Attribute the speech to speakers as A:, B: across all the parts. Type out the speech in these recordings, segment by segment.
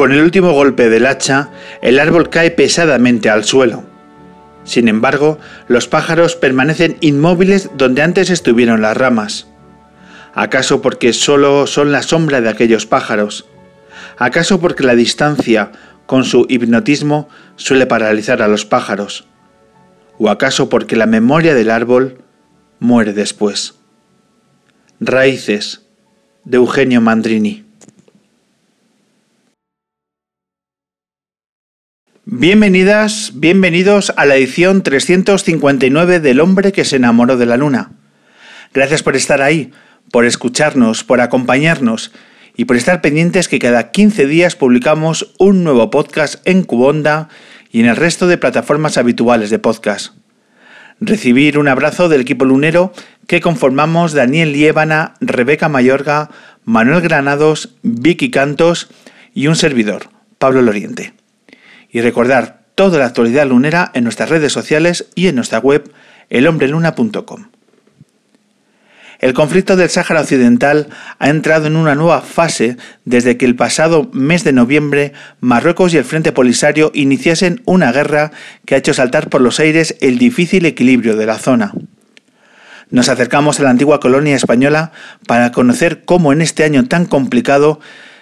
A: Con el último golpe del hacha, el árbol cae pesadamente al suelo. Sin embargo, los pájaros permanecen inmóviles donde antes estuvieron las ramas. ¿Acaso porque solo son la sombra de aquellos pájaros? ¿Acaso porque la distancia, con su hipnotismo, suele paralizar a los pájaros? ¿O acaso porque la memoria del árbol muere después? Raíces de Eugenio Mandrini Bienvenidas, bienvenidos a la edición 359 del hombre que se enamoró de la luna. Gracias por estar ahí, por escucharnos, por acompañarnos y por estar pendientes que cada 15 días publicamos un nuevo podcast en Cubonda y en el resto de plataformas habituales de podcast. Recibir un abrazo del equipo lunero que conformamos Daniel Liébana, Rebeca Mayorga, Manuel Granados, Vicky Cantos y un servidor, Pablo Loriente y recordar toda la actualidad lunera en nuestras redes sociales y en nuestra web elhombreluna.com. El conflicto del Sáhara Occidental ha entrado en una nueva fase desde que el pasado mes de noviembre Marruecos y el Frente Polisario iniciasen una guerra que ha hecho saltar por los aires el difícil equilibrio de la zona. Nos acercamos a la antigua colonia española para conocer cómo en este año tan complicado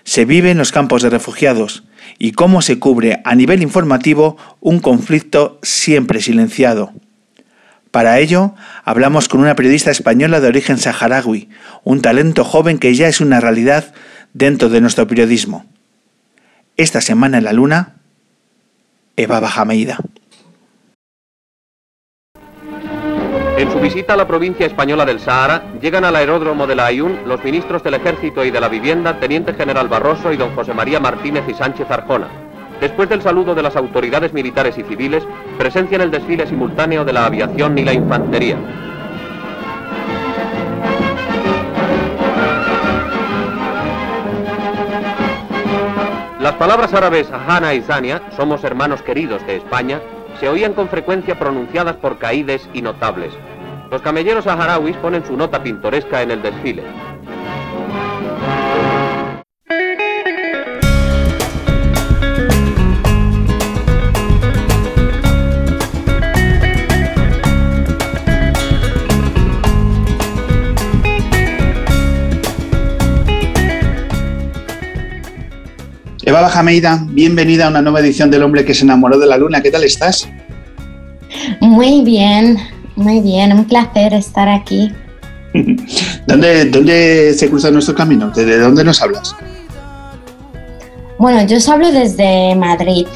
A: se vive en los campos de refugiados, y cómo se cubre a nivel informativo un conflicto siempre silenciado. Para ello, hablamos con una periodista española de origen saharaui, un talento joven que ya es una realidad dentro de nuestro periodismo. Esta semana en la Luna, Eva Bajameida.
B: En su visita a la provincia española del Sahara, llegan al aeródromo de la Ayun los ministros del Ejército y de la Vivienda, Teniente General Barroso y don José María Martínez y Sánchez Arjona. Después del saludo de las autoridades militares y civiles, presencian el desfile simultáneo de la aviación y la infantería. Las palabras árabes Hana y Zania, somos hermanos queridos de España, se oían con frecuencia pronunciadas por caídes y notables. Los camelleros saharauis ponen su nota pintoresca en el desfile.
A: Eva Bajameida, bienvenida a una nueva edición del Hombre que se enamoró de la Luna. ¿Qué tal estás?
C: Muy bien, muy bien, un placer estar aquí.
A: ¿Dónde, ¿Dónde se cruza nuestro camino? ¿De dónde nos hablas?
C: Bueno, yo os hablo desde Madrid.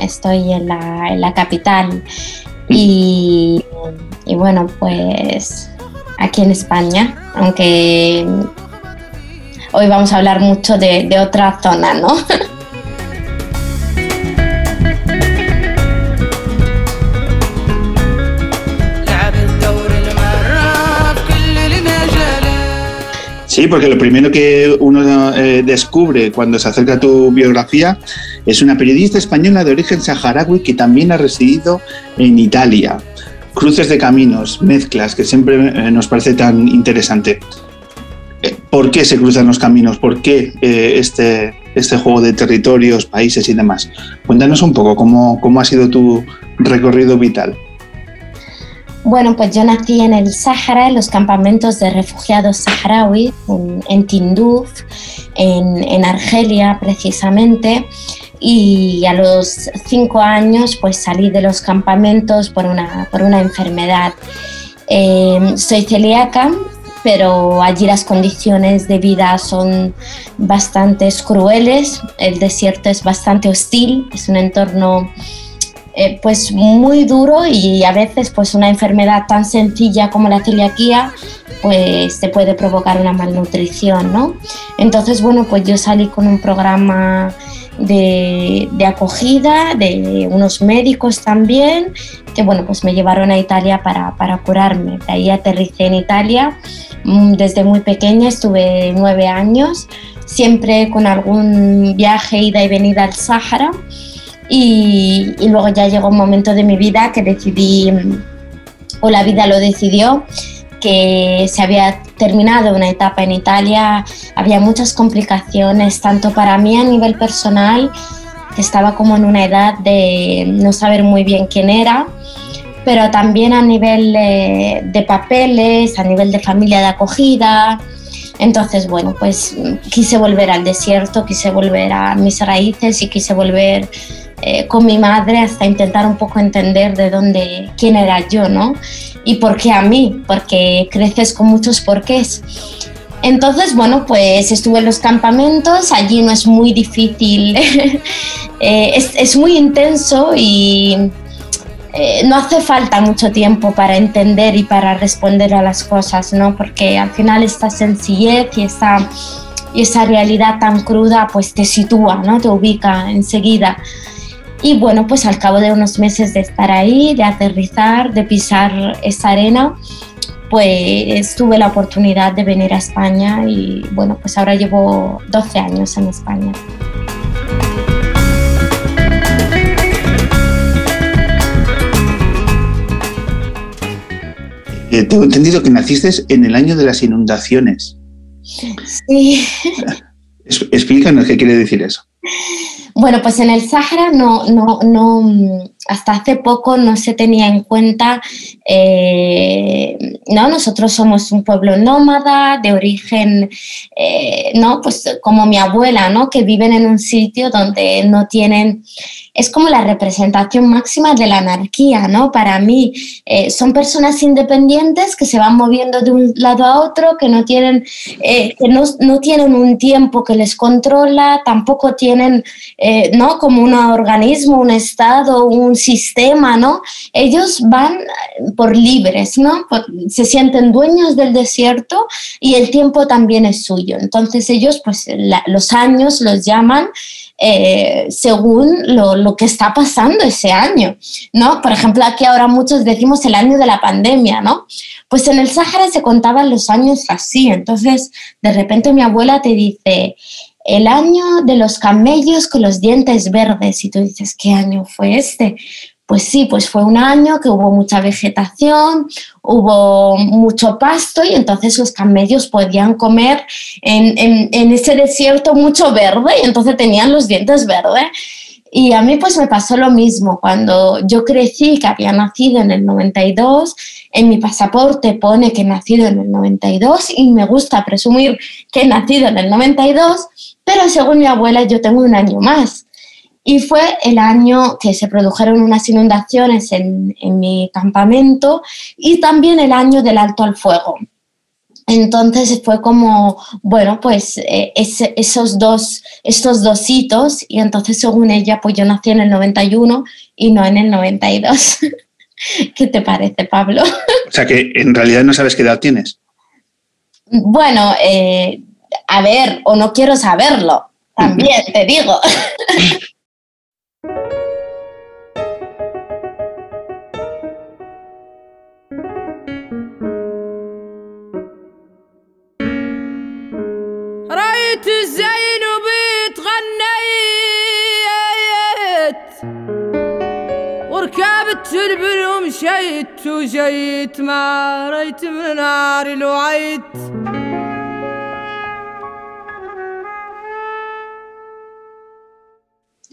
C: Estoy en la, en la capital. Y, y, bueno, pues aquí en España, aunque hoy vamos a hablar mucho de, otra zona, ¿no?
A: Sí, porque lo primero que uno eh, descubre cuando se acerca a tu biografía es una periodista española de origen saharaui que también ha residido en Italia. cruces de caminos, mezclas, que siempre eh, nos parece tan interesante. Eh, ¿Por qué se cruzan los caminos? ¿Por qué eh, este, este juego de territorios, países y demás? Cuéntanos un poco cómo, cómo ha sido tu recorrido vital.
C: Bueno, pues yo nací en el Sáhara, en los campamentos de refugiados saharauis, en, en Tinduf, en, en, Argelia precisamente, y a los cinco años pues salí de los campamentos por una, por una enfermedad. Eh, soy celíaca, pero allí las condiciones de vida son bastante crueles, el desierto es bastante hostil, es un entorno eh, pues muy duro y a veces pues una enfermedad tan sencilla como la celiaquía pues te puede provocar una malnutrición, ¿no? Entonces, bueno, pues yo salí con un programa de, de, acogida, de unos médicos también, que bueno, pues me llevaron a Italia para, para curarme. De ahí aterricé en Italia. Mm, desde muy pequeña estuve nueve años, siempre con algún viaje, ida y venida al Sáhara. Y, y, luego ya llegó un momento de mi vida que decidí, o la vida lo decidió, que se había terminado una etapa en Italia, había muchas complicaciones, tanto para mí a nivel personal, estaba como en una edad de no saber muy bien quién era, pero también a nivel de, de papeles, a nivel de familia de acogida. Entonces, bueno, pues quise volver al desierto, quise volver a mis raíces y quise volver eh, con mi madre hasta intentar un poco entender de dónde, quién era yo, ¿no? Y por qué a mí, porque creces con muchos porqués. Entonces, bueno, pues estuve en los campamentos, allí no es muy difícil, eh, es, es, muy intenso y eh, no hace falta mucho tiempo para entender y para responder a las cosas, ¿no? Porque al final esta sencillez y esa, y esa realidad tan cruda pues te sitúa, ¿no? Te ubica enseguida. Y bueno, pues al cabo de unos meses de estar ahí, de aterrizar, de pisar esa arena, pues tuve la oportunidad de venir a España y bueno, pues ahora llevo 12 años en España.
A: Eh, tengo entendido que naciste en el año de las inundaciones.
C: Sí.
A: Explícanos qué quiere decir eso.
C: Bueno, pues en el Sáhara no, no, no, hasta hace poco no se tenía en cuenta, eh, ¿no? Nosotros somos un pueblo nómada, de origen, eh, ¿no? Pues como mi abuela, ¿no? Que viven en un sitio donde no tienen es como la representación máxima de la anarquía, ¿no? Para mí eh, son personas independientes que se van moviendo de un lado a otro, que no tienen, eh, que no, no, tienen un tiempo que les controla, tampoco tienen, eh, ¿no? Como un organismo, un estado, un sistema, ¿no? Ellos van por libres, ¿no? Se sienten dueños del desierto y el tiempo también es suyo. Entonces ellos, pues los años los llaman eh, según lo, lo, que está pasando ese año, ¿no? Por ejemplo, aquí ahora muchos decimos el año de la pandemia, ¿no? Pues en el Sáhara se contaban los años así, entonces de repente mi abuela te dice, el año de los camellos con los dientes verdes, y tú dices, ¿qué año fue este? Pues sí, pues fue un año que hubo mucha vegetación, hubo mucho pasto y entonces los camellos podían comer en, en, en, ese desierto mucho verde y entonces tenían los dientes verdes. Y a mí pues me pasó lo mismo. Cuando yo crecí, que había nacido en el 92, en mi pasaporte pone que he nacido en el 92 y me gusta presumir que he nacido en el 92, pero según mi abuela yo tengo un año más. Y fue el año que se produjeron unas inundaciones en, en mi campamento y también el año del alto al fuego. Entonces fue como, bueno, pues eh, ese, esos dos, estos dos hitos y entonces según ella, pues yo nací en el 91 y no en el 92. ¿Qué te parece, Pablo?
A: O sea que en realidad no sabes qué edad tienes.
C: Bueno, eh, a ver, o no quiero saberlo, también te digo.
D: رأيت زينب تغنيت وركبت البر ومشيت وجيت ما ريت من ناري لوعيت.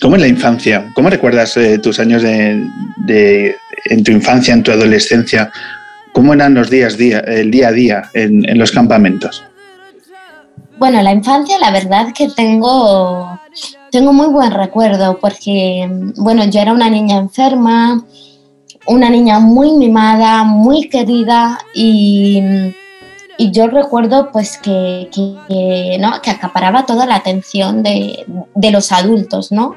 A: ¿Cómo es la infancia? ¿Cómo recuerdas eh, tus años de, en tu infancia, en tu adolescencia? ¿Cómo eran los días, día, el día a día en, en los campamentos?
C: Bueno, la infancia, la verdad que tengo, tengo muy buen recuerdo porque, bueno, yo era una niña enferma, una niña muy mimada, muy querida y, y yo recuerdo pues que, que- que, ¿no? que acaparaba toda la atención de, de los adultos, ¿no?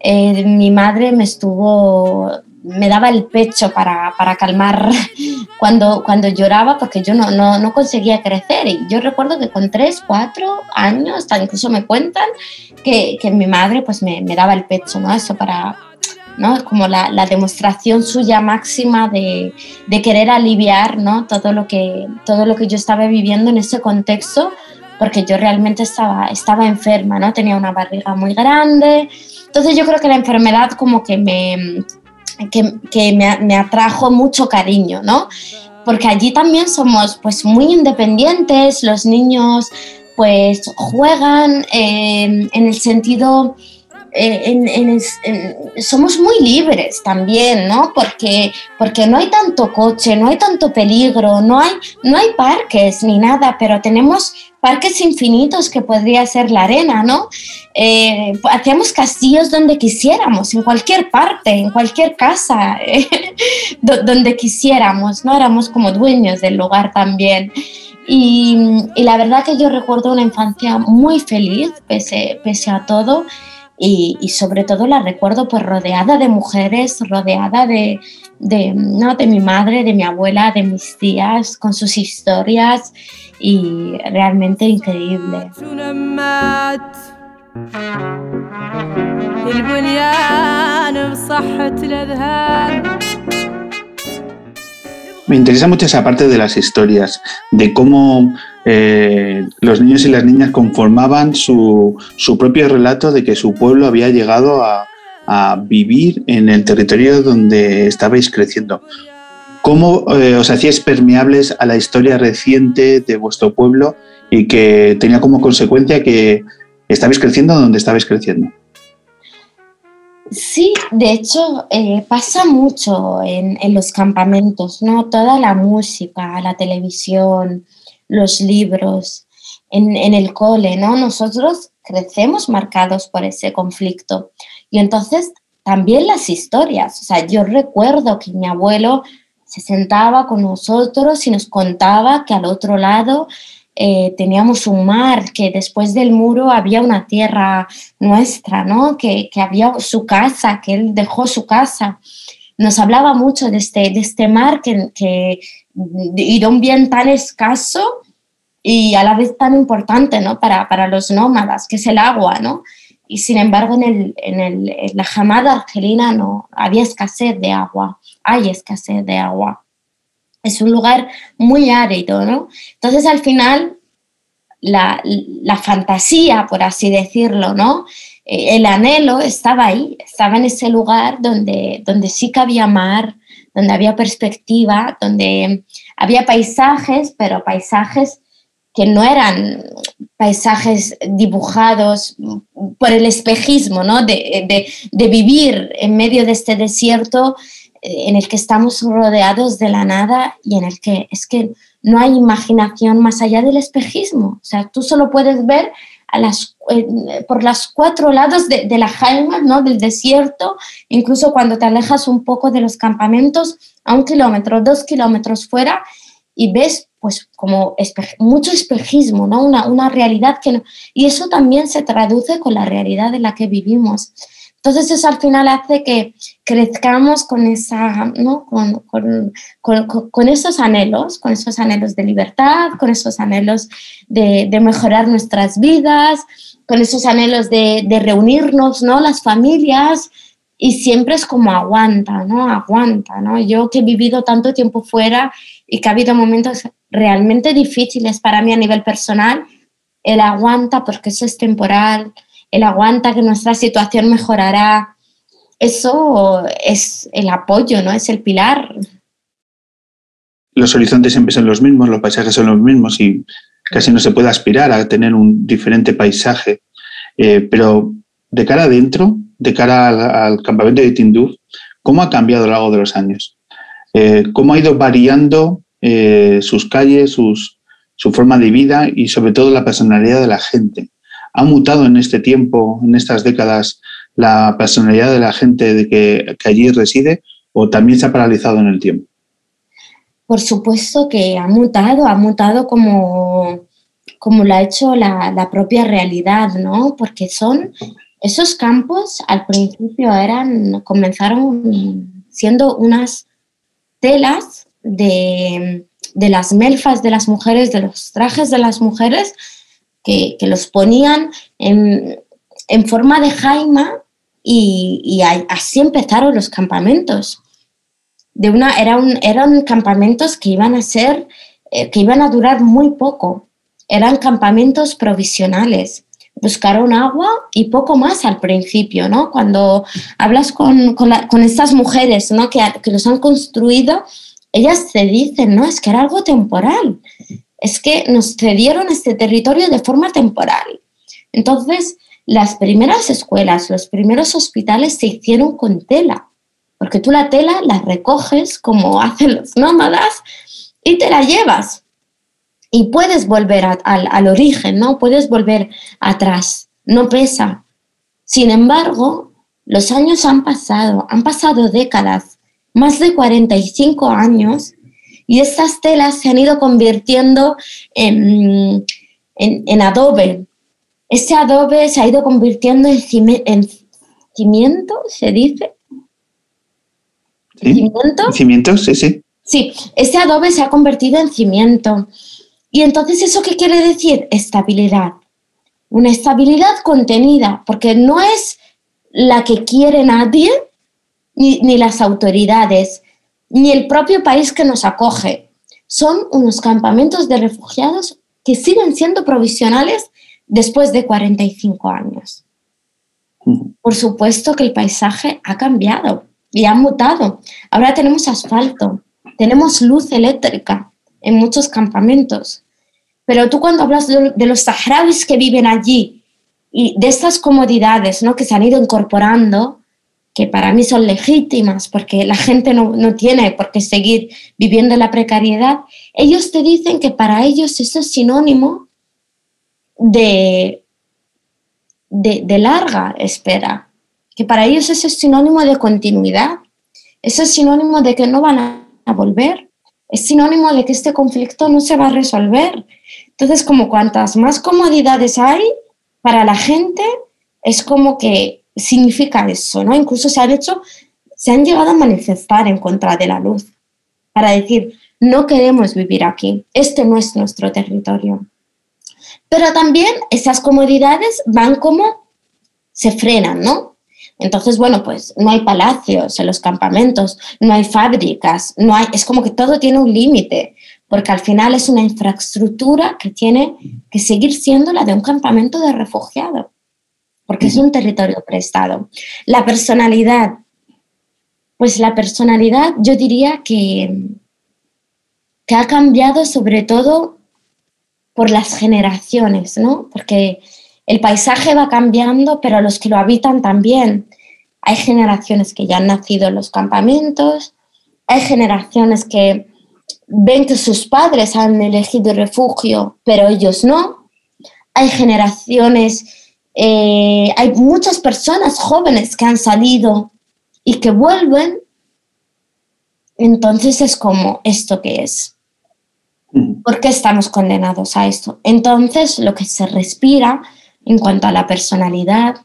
C: Eh, mi madre me estuvo, me daba el pecho para, para calmar cuando, cuando lloraba porque yo no, no, no conseguía crecer. Y yo recuerdo que con tres, cuatro años, hasta incluso me cuentan que, que mi madre pues me, me daba el pecho, ¿no? Eso para, ¿no? Es como la, la demostración suya máxima de, de querer aliviar, ¿no? Todo lo, que, todo lo que yo estaba viviendo en ese contexto porque yo realmente estaba, estaba enferma, ¿no? Tenía una barriga muy grande. Entonces yo creo que la enfermedad como que me, que, que me, me atrajo mucho cariño, ¿no? Porque allí también somos pues muy independientes, los niños pues juegan eh, en el sentido, en- en el- en- somos muy libres también, ¿no? Porque, porque no hay tanto coche, no hay tanto peligro, no hay, no hay parques ni nada, pero tenemos parques infinitos que podría ser la arena, ¿no? Eh, castillos donde quisiéramos, en cualquier parte, en cualquier casa, eh, do- donde quisiéramos, ¿no? Éramos como dueños del lugar también. Y, y la verdad que yo recuerdo una infancia muy feliz, pese, pese a todo, y, sobre todo la recuerdo pues rodeada de mujeres, rodeada de, de, ¿no? de mi madre, de mi abuela, de mis tías, con sus historias y realmente increíble.
A: Me interesa mucho esa parte de las historias, de cómo eh, los niños y las niñas conformaban su, su propio relato de que su pueblo había llegado a, a vivir en el territorio donde estabais creciendo. ¿Cómo eh, os hacíais permeables a la historia reciente de vuestro pueblo y que tenía como consecuencia que estabais creciendo donde estabais creciendo?
C: Sí, de hecho eh, pasa mucho en, en los campamentos, ¿no? Toda la música, la televisión, los libros, en, el cole, ¿no? Nosotros crecemos marcados por ese conflicto. Y entonces también las historias, o sea, yo recuerdo que mi abuelo se sentaba con nosotros y nos contaba que al otro lado eh, teníamos un mar, que después del muro había una tierra nuestra, ¿no? Que, que había su casa, que él dejó su casa. Nos hablaba mucho de este, de este mar que, y de un bien tan escaso y a la vez tan importante, ¿no? Para, para los nómadas, que es el agua, ¿no? Y sin embargo, en, el, en, el, la jamada argelina no había escasez de agua, hay escasez de agua es un lugar muy árido, ¿no? Entonces al final la, la fantasía, por así decirlo, ¿no? Eh, el anhelo estaba ahí, estaba en ese lugar donde, donde sí que había mar, donde había perspectiva, donde había paisajes, pero paisajes que no eran paisajes dibujados por el espejismo, ¿no? De, de, vivir en medio de este desierto en el que estamos rodeados de la nada y en el que es que no hay imaginación más allá del espejismo. O sea, tú solo puedes ver a las, eh, por los cuatro lados de, la jaima, ¿no? del desierto, incluso cuando te alejas un poco de los campamentos, a un kilómetro, dos kilómetros fuera, y ves pues como mucho espejismo, ¿no? una, una realidad que no... Y eso también se traduce con la realidad en la que vivimos. Entonces eso al final hace que crezcamos con, esa, ¿no? con, con, con, con, esos anhelos, con esos anhelos de libertad, con esos anhelos de, de mejorar nuestras vidas, con esos anhelos de, de, reunirnos, ¿no? las familias, y siempre es como aguanta, ¿no? Aguanta, ¿no? Yo que he vivido tanto tiempo fuera y que ha habido momentos realmente difíciles para mí a nivel personal, el aguanta porque eso es temporal, el aguanta que nuestra situación mejorará, eso es el apoyo, ¿no? Es el pilar.
A: Los horizontes siempre son los mismos, los paisajes son los mismos y casi no se puede aspirar a tener un diferente paisaje. Eh, pero de cara adentro, de cara al, campamento de Tinduf, ¿cómo ha cambiado a lo largo de los años? Eh, ¿Cómo ha ido variando eh, sus calles, su forma de vida y sobre todo la personalidad de la gente? ¿Ha mutado en este tiempo, en estas décadas, la personalidad de la gente de que, allí reside o también se ha paralizado en el tiempo?
C: Por supuesto que ha mutado, ha mutado como, como lo ha hecho la, la propia realidad, ¿no? Porque son esos campos al principio eran, comenzaron siendo unas telas de, de, las melfas de las mujeres, de los trajes de las mujeres, que, los ponían en, en, forma de jaima y, así empezaron los campamentos. De una, era eran campamentos que iban a ser, eh, que iban a durar muy poco. Eran campamentos provisionales buscaron agua y poco más al principio, ¿no? Cuando hablas con, con, estas mujeres, ¿no? Que, que, los han construido, ellas te dicen, ¿no? Es que era algo temporal, es que nos cedieron este territorio de forma temporal. Entonces, las primeras escuelas, los primeros hospitales se hicieron con tela, porque tú la tela la recoges como hacen los nómadas y te la llevas y puedes volver al, origen, ¿no? Puedes volver atrás, no pesa. Sin embargo, los años han pasado, han pasado décadas, más de 45 años, y estas telas se han ido convirtiendo en, en, adobe. Ese adobe se ha ido convirtiendo en, cimiento, se dice.
A: ¿Cimiento? Cimiento, sí, sí.
C: Sí, ese adobe se ha convertido en cimiento. Y entonces, ¿eso qué quiere decir? Estabilidad. Una estabilidad contenida, porque no es la que quiere nadie, ni, ni las autoridades, ni el propio país que nos acoge. Son unos campamentos de refugiados que siguen siendo provisionales después de 45 años. Por supuesto que el paisaje ha cambiado y ha mutado. Ahora tenemos asfalto, tenemos luz eléctrica, en muchos campamentos. Pero tú cuando hablas de, los saharauis que viven allí y de estas comodidades ¿no? que se han ido incorporando, que para mí son legítimas porque la gente no, no tiene por qué seguir viviendo en la precariedad, ellos te dicen que para ellos eso es sinónimo de, de, de larga espera, que para ellos eso es sinónimo de continuidad, eso es sinónimo de que no van a volver es sinónimo de que este conflicto no se va a resolver. Entonces, como cuantas más comodidades hay para la gente, es como que significa eso, ¿no? Incluso se han hecho, se han llegado a manifestar en contra de la luz para decir, no queremos vivir aquí, este no es nuestro territorio. Pero también esas comodidades van como se frenan, ¿no? Entonces, bueno, pues no hay palacios en los campamentos, no hay fábricas, no hay, es como que todo tiene un límite, porque al final es una infraestructura que tiene que seguir siendo la de un campamento de refugiados, porque es un territorio prestado. La personalidad, pues la personalidad yo diría que, que ha cambiado sobre todo por las generaciones, ¿no? Porque el paisaje va cambiando, pero los que lo habitan también. Hay generaciones que ya han nacido en los campamentos, hay generaciones que ven que sus padres han elegido refugio, pero ellos no. Hay generaciones, eh, hay muchas personas jóvenes que han salido y que vuelven. Entonces es como, ¿esto qué es? ¿Por qué estamos condenados a esto? Entonces lo que se respira en cuanto a la personalidad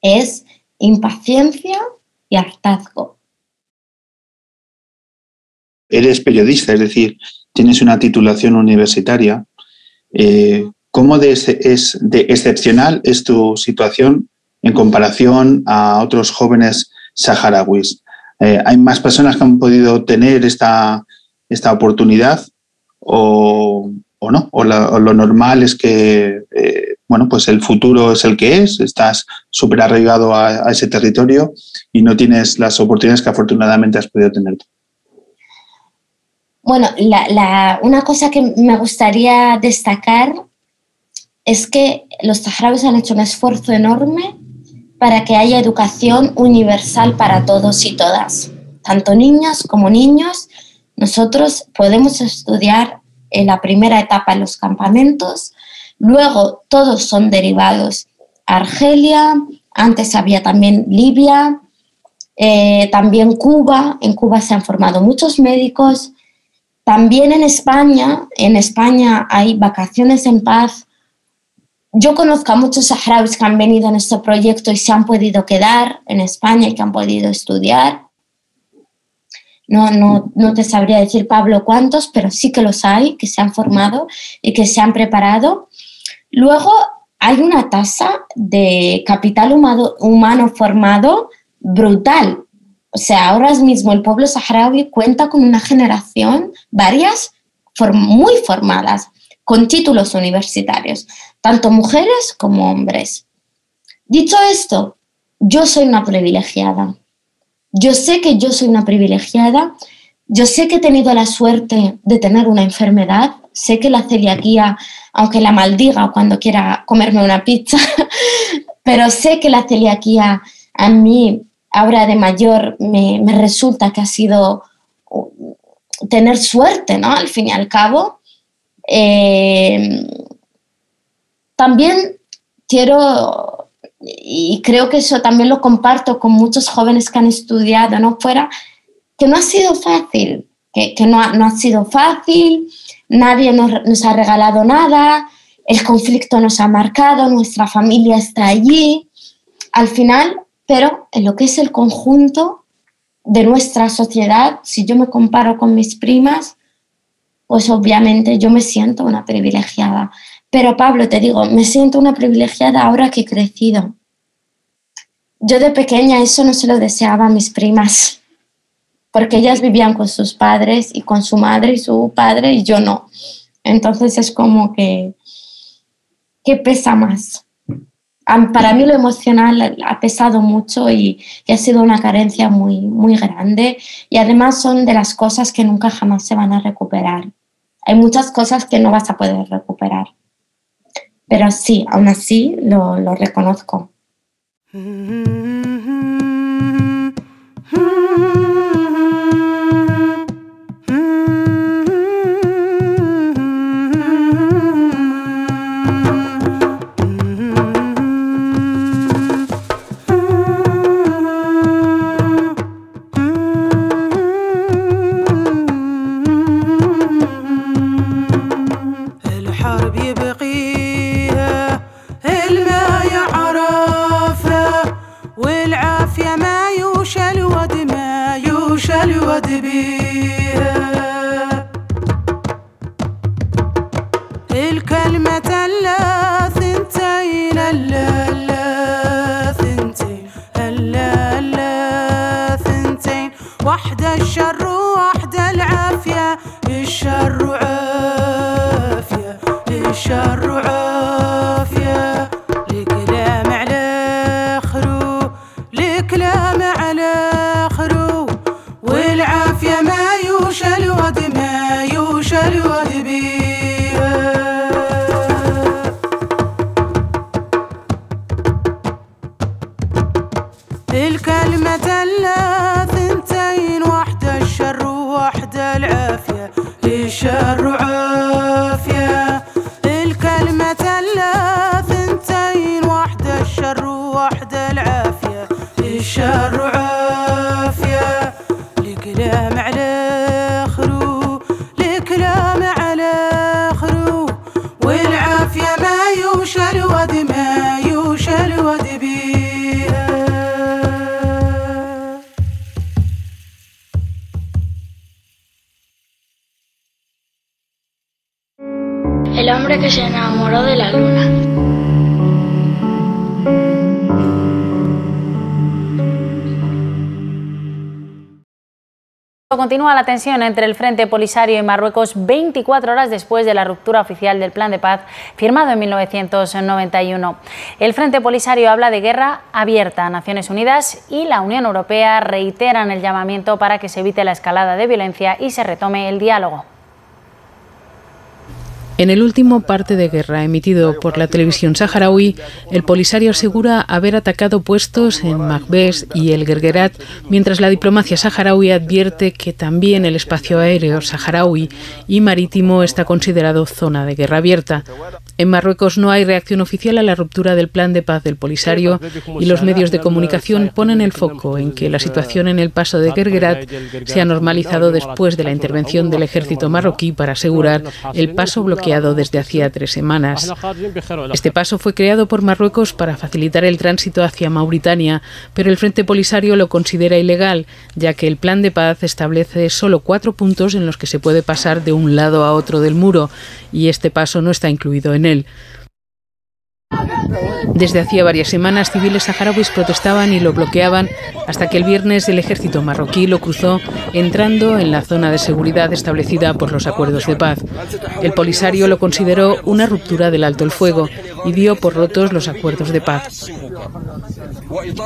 C: es impaciencia y hartazgo.
A: Eres periodista, es decir, tienes una titulación universitaria. Eh, ¿Cómo de, es de excepcional es tu situación en comparación a otros jóvenes saharauis? Eh, ¿Hay más personas que han podido tener esta, esta oportunidad o, no? ¿O, lo normal es que eh, bueno, pues el futuro es el que es, estás súper arraigado a, ese territorio y no tienes las oportunidades que afortunadamente has podido tener.
C: Bueno, una cosa que me gustaría destacar es que los saharauis han hecho un esfuerzo enorme para que haya educación universal para todos y todas, tanto niñas como niños. Nosotros podemos estudiar en la primera etapa en los campamentos, luego todos son derivados a Argelia, antes había también Libia, eh, también Cuba, en Cuba se han formado muchos médicos, también en España, en España hay vacaciones en paz, yo conozco a muchos saharauis que han venido en este proyecto y se han podido quedar en España y que han podido estudiar. No, no, no te sabría decir, Pablo, cuántos, pero sí que los hay, que se han formado y que se han preparado. Luego hay una tasa de capital humano, humano formado brutal. O sea, ahora mismo el pueblo saharaui cuenta con una generación, varias, muy formadas, con títulos universitarios tanto mujeres como hombres. Dicho esto, yo soy una privilegiada. Yo sé que yo soy una privilegiada. Yo sé que he tenido la suerte de tener una enfermedad. Sé que la celiaquía, aunque la maldiga cuando quiera comerme una pizza, pero sé que la celiaquía a mí, ahora de mayor, me, me resulta que ha sido tener suerte, ¿no? Al fin y al cabo. Eh, también quiero, y creo que eso también lo comparto con muchos jóvenes que han estudiado no fuera, que no ha sido fácil, que, que no, ha, no, ha, sido fácil, nadie nos, nos ha regalado nada, el conflicto nos ha marcado, nuestra familia está allí, al final, pero en lo que es el conjunto de nuestra sociedad, si yo me comparo con mis primas, pues obviamente yo me siento una privilegiada. Pero Pablo, te digo, me siento una privilegiada ahora que he crecido. Yo de pequeña eso no se lo deseaba a mis primas, porque ellas vivían con sus padres y con su madre y su padre y yo no. Entonces es como que, ¿qué pesa más? Para mí lo emocional ha pesado mucho y, y, ha sido una carencia muy, muy grande y además son de las cosas que nunca jamás se van a recuperar. Hay muchas cosas que no vas a poder recuperar. Pero sí, aún así lo, reconozco.
E: El la
F: tensión entre el Frente Polisario y Marruecos 24 horas después de la ruptura oficial del plan de paz firmado en 1991. El Frente Polisario habla de guerra abierta. Naciones Unidas y la Unión Europea reiteran el llamamiento para que se evite la escalada de violencia y se retome el diálogo.
G: En el último parte de guerra emitido por la televisión saharaui, el Polisario asegura haber atacado puestos en Magbes y el Gergerat, mientras la diplomacia saharaui advierte que también el espacio aéreo saharaui y marítimo está considerado zona de guerra abierta. En Marruecos no hay reacción oficial a la ruptura del plan de paz del Polisario y los medios de comunicación ponen el foco en que la situación en el paso de Gergerat se ha normalizado después de la intervención del ejército marroquí para asegurar el paso bloqueado desde hacía tres semanas. Este paso fue creado por Marruecos para facilitar el tránsito hacia Mauritania, pero el Frente Polisario lo considera ilegal, ya que el plan de paz establece solo cuatro puntos en los que se puede pasar de un lado a otro del muro, y este paso no está incluido en él. Desde hacía varias semanas, civiles saharauis protestaban y lo bloqueaban hasta que el viernes el ejército marroquí lo cruzó entrando en la zona de seguridad establecida por los acuerdos de paz. El Polisario lo consideró una ruptura del alto el fuego y dio por rotos los acuerdos de paz.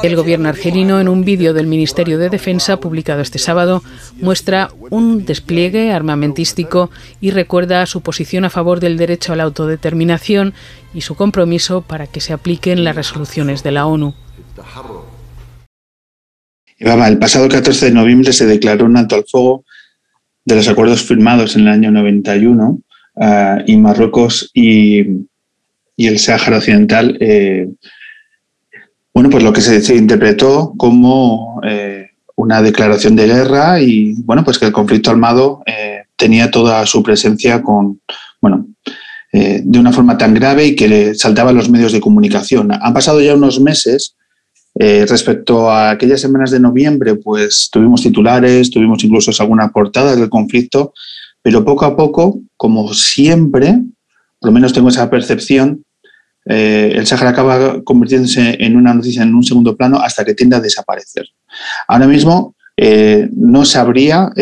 G: El gobierno argelino, en un vídeo del Ministerio de Defensa publicado este sábado, muestra un despliegue armamentístico y recuerda su posición a favor del derecho a la autodeterminación y su compromiso para que se apliquen las resoluciones de la ONU.
A: El pasado 14 de noviembre se declaró un alto al fuego de los acuerdos firmados en el año 91 y Marruecos y, el Sáhara Occidental, eh, bueno, pues lo que se, interpretó como eh, una declaración de guerra y, bueno, pues que el conflicto armado eh, tenía toda su presencia con, bueno, de una forma tan grave y que le saltaban los medios de comunicación. Han pasado ya unos meses. Respecto a aquellas semanas de noviembre, pues tuvimos titulares, tuvimos incluso algunas portadas del conflicto, pero poco a poco, como siempre, por lo menos tengo esa percepción, eh, el Sahara acaba convirtiéndose en una noticia en un segundo plano hasta que tiende a desaparecer. Ahora mismo no sabría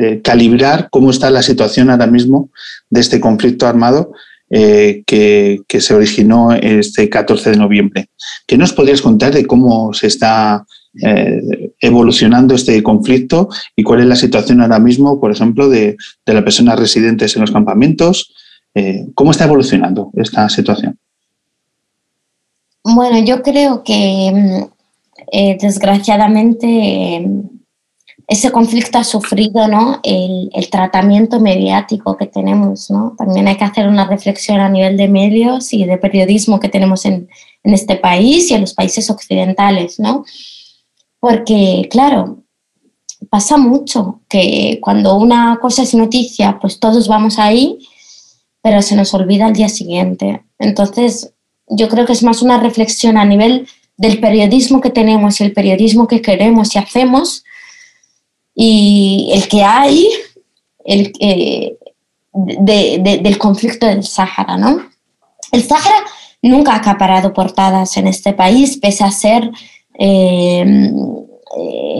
A: eh, calibrar cómo está la situación ahora mismo de este conflicto armado eh, que, se originó este 14 de noviembre. ¿Qué nos podrías contar de cómo se está eh, evolucionando este conflicto y cuál es la situación ahora mismo, por ejemplo, de, las personas residentes en los campamentos? ¿Cómo está evolucionando esta situación?
C: Bueno, yo creo que mm, desgraciadamente ese conflicto ha sufrido ¿no? el, tratamiento mediático que tenemos. ¿no? También hay que hacer una reflexión a nivel de medios y de periodismo que tenemos en, en este país y en los países occidentales. ¿no? Porque, claro, pasa mucho que cuando una cosa es noticia, pues todos vamos ahí, pero se nos olvida al día siguiente. Entonces, yo creo que es más una reflexión a nivel del periodismo que tenemos y el periodismo que queremos y hacemos y el que hay el, eh, del conflicto del Sáhara, ¿no? El Sáhara nunca ha acaparado portadas en este país, pese a ser eh,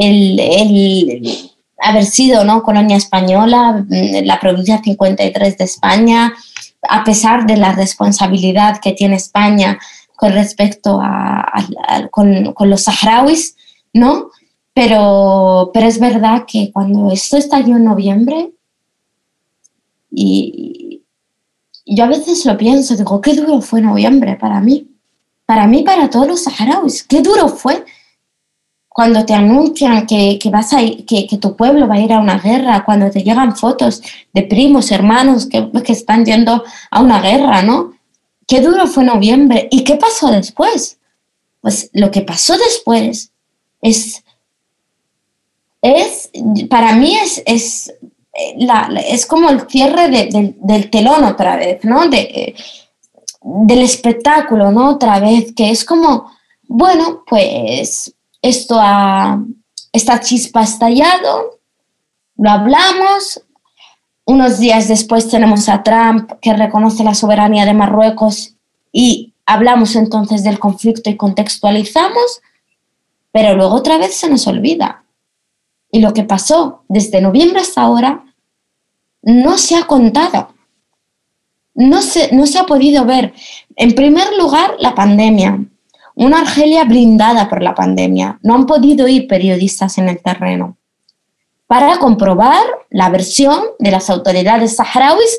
C: el, haber sido ¿no? colonia española, la provincia 53 de España, a pesar de la responsabilidad que tiene España con respecto a, con, los saharauis, ¿no? Pero, pero es verdad que cuando esto estalló en noviembre, y, yo a veces lo pienso, digo, qué duro fue noviembre para mí, para mí, para todos los saharauis, qué duro fue cuando te anuncian que, que vas a que, que, tu pueblo va a ir a una guerra, cuando te llegan fotos de primos, hermanos que, que están yendo a una guerra, ¿no? Qué duro fue noviembre. ¿Y qué pasó después? Pues lo que pasó después es es, para mí es, es, la, es como el cierre del telón otra vez, ¿no? De, del espectáculo, ¿no? Otra vez, que es como, bueno, pues esto esta chispa ha estallado, lo hablamos, unos días después tenemos a Trump que reconoce la soberanía de Marruecos y hablamos entonces del conflicto y contextualizamos, pero luego otra vez se nos olvida. Y lo que pasó desde noviembre hasta ahora no se ha contado. No se, no se ha podido ver. En primer lugar, la pandemia. Una Argelia blindada por la pandemia. No han podido ir periodistas en el terreno para comprobar la versión de las autoridades saharauis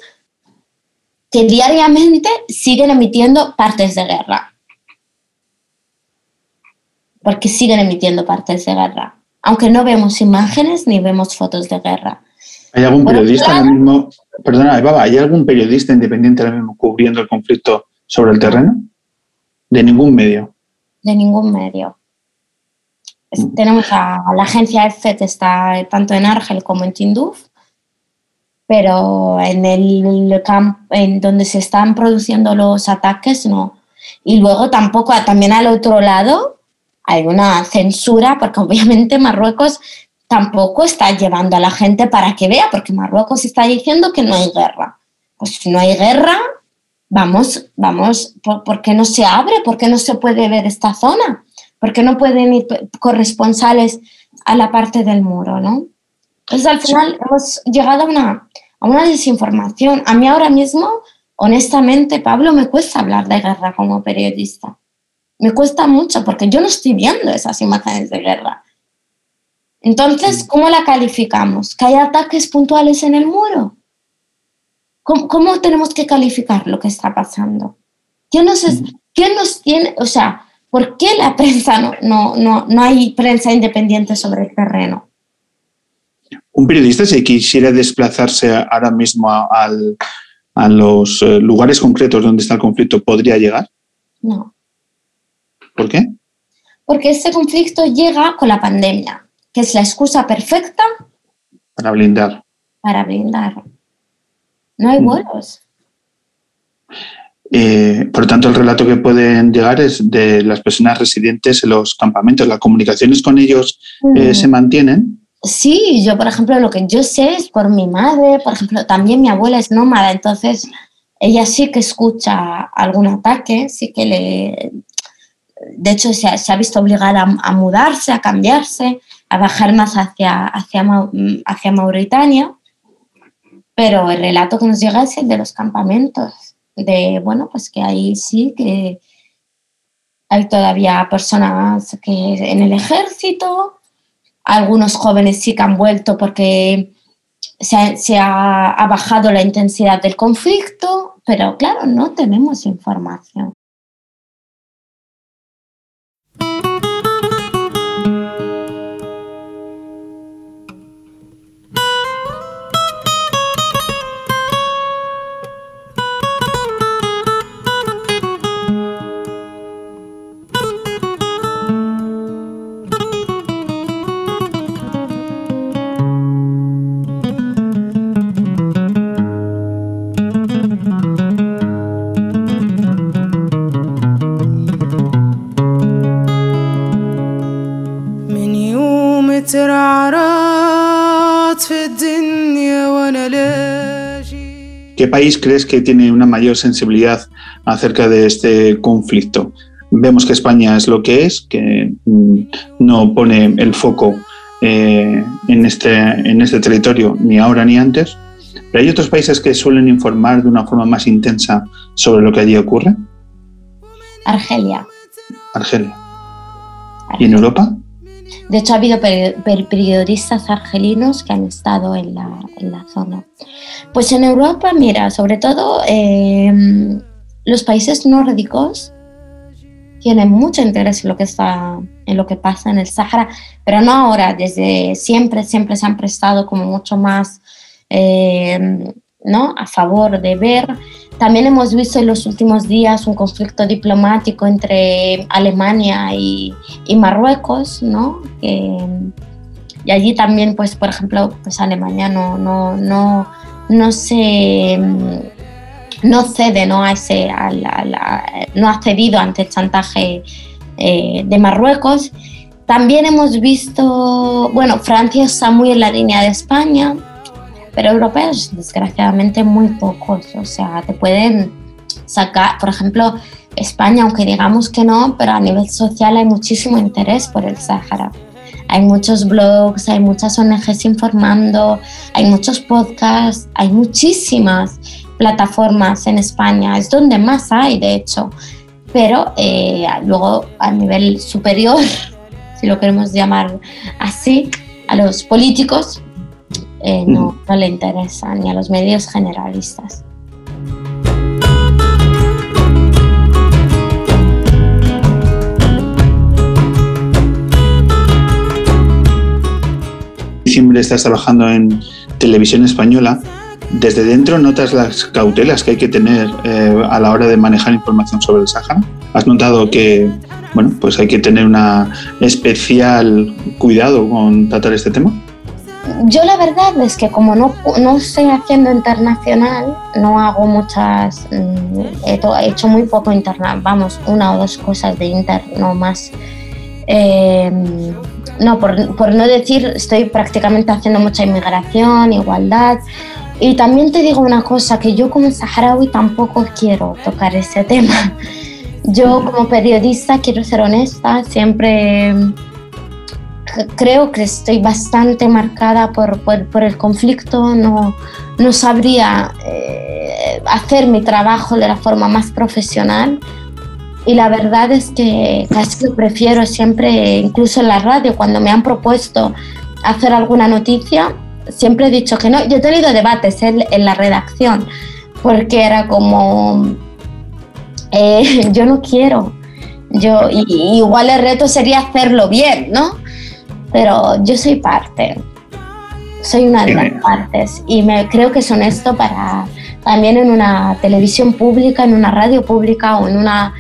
C: que diariamente siguen emitiendo partes de guerra. Porque siguen emitiendo partes de guerra, aunque no vemos imágenes ni vemos fotos de guerra.
A: ¿Hay algún periodista ahora mismo, perdona, ¿hay algún periodista independiente ahora mismo cubriendo el conflicto sobre el terreno? De ningún medio.
C: De ningún medio. Mm. Tenemos a, la agencia EFE que está tanto en Argel como en Tinduf, pero en el campo en donde se están produciendo los ataques no. Y luego tampoco, también al otro lado, hay una censura, porque obviamente Marruecos tampoco está llevando a la gente para que vea, porque Marruecos está diciendo que no hay guerra. Pues si no hay guerra, vamos, vamos, ¿por, qué no se abre? ¿Por qué no se puede ver esta zona? ¿Por qué no pueden ir corresponsales a la parte del muro, no? Entonces al final hemos llegado a una, a una desinformación. A mí ahora mismo, honestamente, Pablo, me cuesta hablar de guerra como periodista. Me cuesta mucho porque yo no estoy viendo esas imágenes de guerra. Entonces, ¿cómo la calificamos? ¿Que hay ataques puntuales en el muro? ¿Cómo, tenemos que calificar lo que está pasando? ¿Quién nos, ¿Quién nos tiene, o sea, por qué la prensa no, no, no, no hay prensa independiente sobre el terreno?
A: Un periodista, si quisiera desplazarse ahora mismo a, a los eh, lugares concretos donde está el conflicto, ¿podría llegar?
C: No.
A: ¿Por qué?
C: Porque este conflicto llega con la pandemia que es la excusa perfecta
A: para blindar.
C: Para blindar. No hay mm. vuelos.
A: Eh, por lo tanto, el relato que pueden llegar es de las personas residentes en los campamentos. ¿Las comunicaciones con ellos eh, mm. se mantienen?
C: Sí, yo, por ejemplo, lo que yo sé es por mi madre, por ejemplo, también mi abuela es nómada, entonces ella sí que escucha algún ataque, sí que le... De hecho, se ha, visto obligada a mudarse, a cambiarse a bajar más hacia, hacia, hacia Mauritania, pero el relato que nos llega es el de los campamentos, de, bueno, pues que ahí sí que hay todavía personas que en el ejército, algunos jóvenes sí que han vuelto porque se ha, ha bajado la intensidad del conflicto, pero claro, no tenemos información.
A: ¿Qué país crees que tiene una mayor sensibilidad acerca de este conflicto? Vemos que España es lo que es, que mm, no pone el foco eh, en, este, en este territorio ni ahora ni antes, pero hay otros países que suelen informar de una forma más intensa sobre lo que allí ocurre.
C: Argelia.
A: Argelia. ¿Y en Europa?
C: De hecho, ha habido periodistas argelinos que han estado en la, en la zona. Pues en Europa, mira, sobre todo em, los países nórdicos tienen mucho interés en lo que está en lo que pasa en el Sahara, pero no ahora, desde siempre, siempre se han prestado como mucho más em, ¿no? a favor de ver. También hemos visto en los últimos días un conflicto diplomático entre Alemania y, y Marruecos, ¿no? y allí también, pues, por ejemplo, pues Alemania no, no, no, no se no cede, no, a ese, no ha cedido ante el chantaje eh, de Marruecos. También hemos visto, bueno, Francia está muy en la línea de España, pero europeos desgraciadamente muy pocos. O sea, te pueden sacar, por ejemplo, España, aunque digamos que no, pero a nivel social hay muchísimo interés por el Sáhara. hay muchos blogs, hay muchas ONGs informando, hay muchos podcasts, hay muchísimas plataformas en España, es donde más hay, de hecho. Pero eh, luego a nivel superior, si lo queremos llamar así, a los políticos eh, no, le interesa, ni a los medios generalistas.
A: diciembre estás trabajando en televisión española, desde dentro notas las cautelas que hay que tener eh, a la hora de manejar información sobre el Sáhara. ¿Has notado que bueno, pues hay que tener una especial cuidado con tratar este tema?
C: Yo la verdad es que como no, no estoy haciendo internacional, no hago muchas, mm, he, hecho muy poco internacional, vamos, una o dos cosas de inter, no más. Eh, no, por, por, no decir, estoy prácticamente haciendo mucha inmigración, igualdad. Y también te digo una cosa, que yo como saharaui tampoco quiero tocar ese tema. Yo como periodista quiero ser honesta, siempre creo que estoy bastante marcada por, por, por el conflicto, no, no sabría eh, hacer mi trabajo de la forma más profesional y la verdad es que casi lo prefiero siempre, incluso en la radio, cuando me han propuesto hacer alguna noticia, siempre he dicho que no. Yo he tenido debates en, la redacción, porque era como, eh, yo no quiero. Yo, y, igual el reto sería hacerlo bien, ¿no? Pero yo soy parte, soy una de las partes y me creo que es honesto para también en una televisión pública, en una radio pública o en una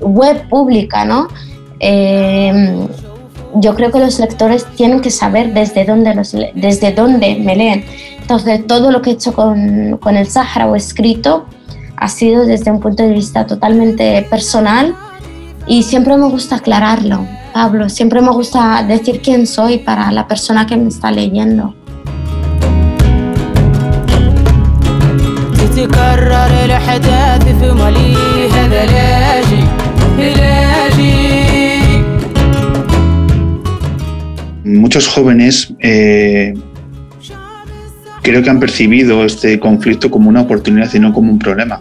C: web pública, ¿no? Eh, yo creo que los lectores tienen que saber desde dónde, los, desde dónde me leen. Entonces, todo lo que he hecho con, con el Sahara o escrito ha sido desde un punto de vista totalmente personal y siempre me gusta aclararlo, Pablo. Siempre me gusta decir quién soy para la persona que me está leyendo.
A: Muchos jóvenes eh, creo que han percibido este conflicto como una oportunidad y no como un problema.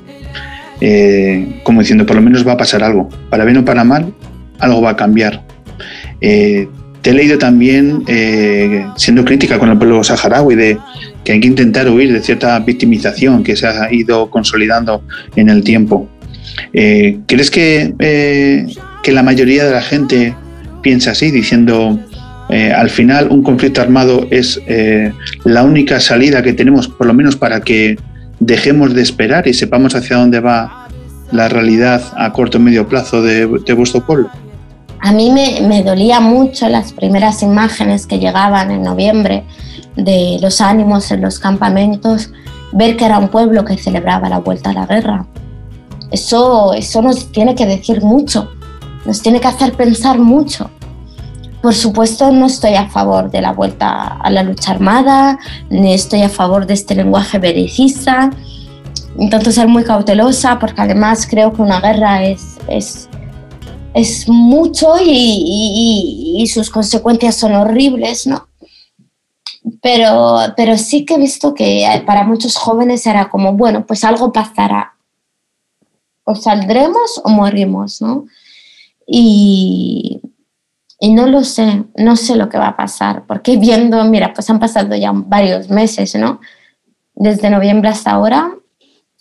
A: Eh, como diciendo, por lo menos va a pasar algo. Para bien o para mal, algo va a cambiar. Eh, te he leído también, siendo crítica con el pueblo saharaui, de que hay que intentar huir de cierta victimización que se ha ido consolidando en el tiempo. Eh, ¿Crees que, eh, que, la mayoría de la gente piensa así, diciendo eh, al final un conflicto armado es la única salida que tenemos, por lo menos para que dejemos de esperar y sepamos hacia dónde va la realidad a corto y medio plazo de, de pueblo?
C: A mí me, me dolía mucho las primeras imágenes que llegaban en noviembre de los ánimos en los campamentos, ver que era un pueblo que celebraba la vuelta a la guerra. Eso, eso nos tiene que decir mucho, nos tiene que hacer pensar mucho. Por supuesto, no estoy a favor de la vuelta a la lucha armada, ni estoy a favor de este lenguaje belicista. Intento ser muy cautelosa porque además creo que una guerra es, es, es mucho y, y, y sus consecuencias son horribles, ¿no? pero, pero sí que he visto que para muchos jóvenes era como, bueno, pues algo pasará. O saldremos o morimos, ¿no? Y, y no lo sé, no sé lo que va a pasar, porque viendo, mira, pues han pasado ya varios meses, ¿no? Desde noviembre hasta ahora,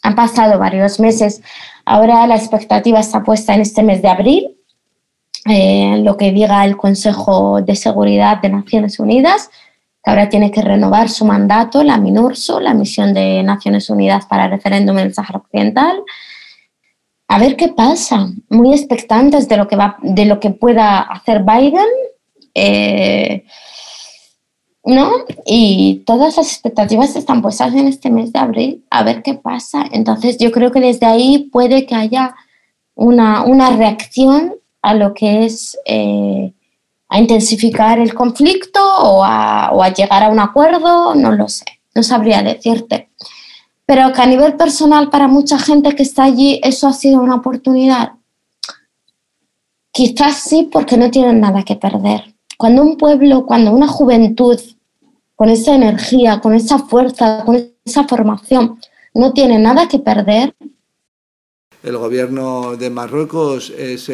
C: han pasado varios meses. Ahora la expectativa está puesta en este mes de abril, eh, lo que diga el Consejo de Seguridad de Naciones Unidas, que ahora tiene que renovar su mandato, la MINURSO, la Misión de Naciones Unidas para el Referéndum en el Sáhara Occidental. A ver qué pasa. Muy expectantes de lo que, va, de lo que pueda hacer Biden. Eh, ¿no? Y todas las expectativas están puestas en este mes de abril, a ver qué pasa. Entonces yo creo que desde ahí puede que haya una, una reacción a lo que es eh, a intensificar el conflicto o a, o a llegar a un acuerdo, no lo sé, no sabría decirte. Pero que a nivel personal para mucha gente que está allí eso ha sido una oportunidad. Quizás sí porque no tienen nada que perder. Cuando un pueblo, cuando una juventud con esa energía, con esa fuerza, con esa formación, no tiene nada que perder.
H: El gobierno de Marruecos es,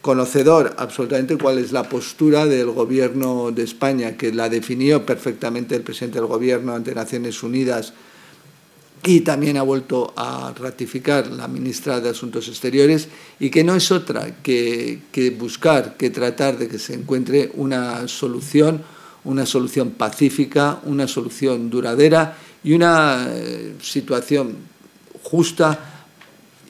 H: conocedor absolutamente cuál es la postura del gobierno de España, que la definió perfectamente el presidente del gobierno ante Naciones Unidas y también ha vuelto a ratificar la ministra de Asuntos Exteriores y que no es otra que, buscar, que tratar de que se encuentre una solución una solución pacífica, una solución duradera y una eh, situación justa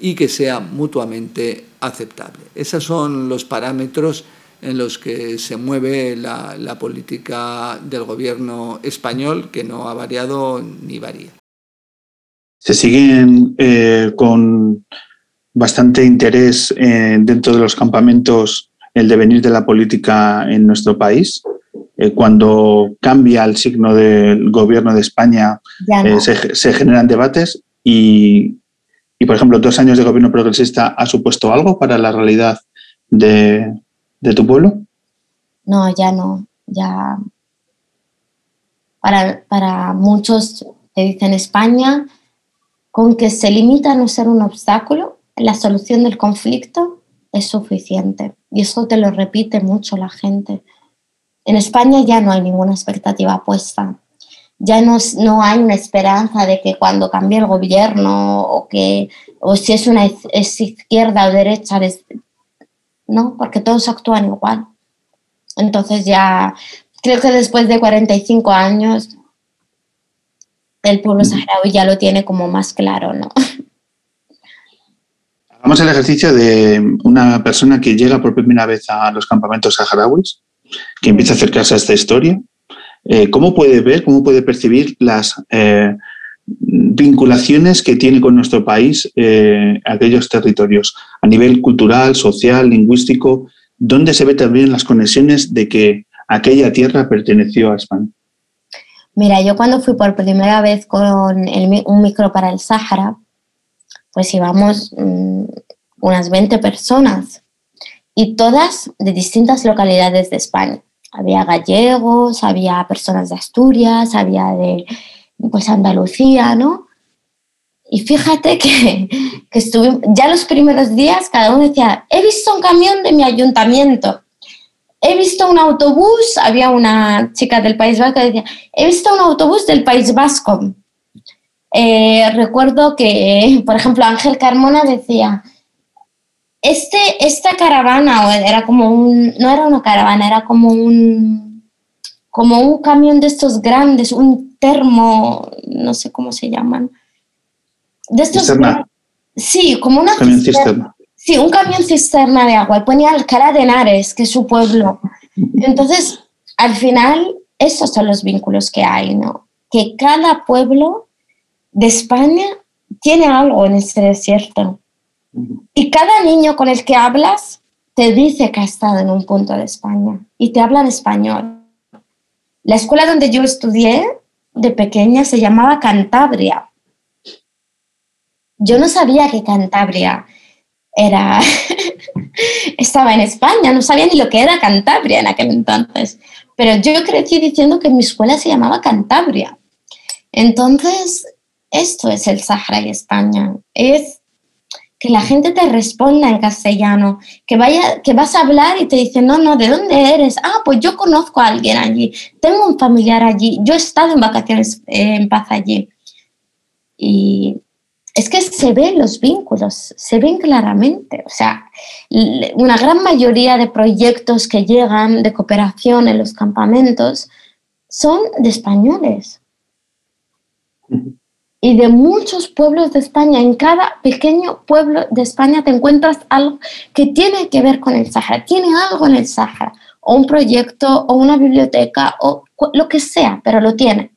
H: y que sea mutuamente aceptable. Esos son los parámetros en los que se mueve la, política del gobierno español, que no ha variado ni varía.
A: Se siguen eh, con bastante interés eh, dentro de los campamentos el devenir de la política en nuestro país. Eh, cuando cambia el signo del gobierno de España, eh, se, generan debates y, por ejemplo, dos años de gobierno progresista ha supuesto algo para la realidad de, tu pueblo?
C: No, ya no. Ya para, para muchos que dicen España, con que se limita a no ser un obstáculo, la solución del conflicto es suficiente. Y eso te lo repite mucho la gente. En España ya no hay ninguna expectativa puesta. Ya no, no hay una esperanza de que cuando cambie el gobierno o que o si es una es izquierda o derecha, no, porque todos actúan igual. Entonces ya creo que después de 45 años el pueblo saharaui ya lo tiene como más claro, ¿no?
A: Hagamos el ejercicio de una persona que llega por primera vez a los campamentos saharauis que empieza a acercarse a esta historia, eh, ¿cómo puede ver, cómo puede percibir las eh, vinculaciones que tiene con nuestro país eh, aquellos territorios a nivel cultural, social, lingüístico, ¿dónde se ve también las conexiones de que aquella tierra perteneció a España?
C: Mira, yo cuando fui por primera vez con un micro para el Sáhara, pues íbamos mm, unas 20 personas y todas de distintas localidades de España. Había gallegos, había personas de Asturias, había de pues Andalucía, ¿no? Y fíjate que, que estuve, ya los primeros días cada uno decía, he visto un camión de mi ayuntamiento, he visto un autobús, había una chica del País Vasco que decía, he visto un autobús del País Vasco. Eh, recuerdo que, por ejemplo, Ángel Carmona decía, este, esta caravana, era como un, no era una caravana, era como un, como un camión de estos grandes, un termo, no sé cómo se llaman. De estos Sí, como una
A: cisterna.
C: Sí, un camión cisterna de agua. Y ponía Alcalá de Henares, que es su pueblo. Entonces, al final, esos son los vínculos que hay, ¿no? Que cada pueblo de España tiene algo en este desierto. Y cada niño con el que hablas te dice que ha estado en un punto de España y te habla en español. La escuela donde yo estudié de pequeña se llamaba Cantabria. Yo no sabía que Cantabria era estaba en España, no sabía ni lo que era Cantabria en aquel entonces, pero yo crecí diciendo que mi escuela se llamaba Cantabria. Entonces, esto es el Sahara y España, es que la gente te responda en castellano, que, vaya, que vas a hablar y te dicen, no, no, ¿de dónde eres? Ah, pues yo conozco a alguien allí, tengo un familiar allí, yo he estado en vacaciones eh, en paz allí. Y es que se ven los vínculos, se ven claramente. O sea, una gran mayoría de proyectos que llegan de cooperación en los campamentos son de españoles y de muchos pueblos de España. En cada pequeño pueblo de España te encuentras algo que tiene que ver con el Sahara, tiene algo en el Sahara, o un proyecto, o una biblioteca, o lo que sea, pero lo tiene.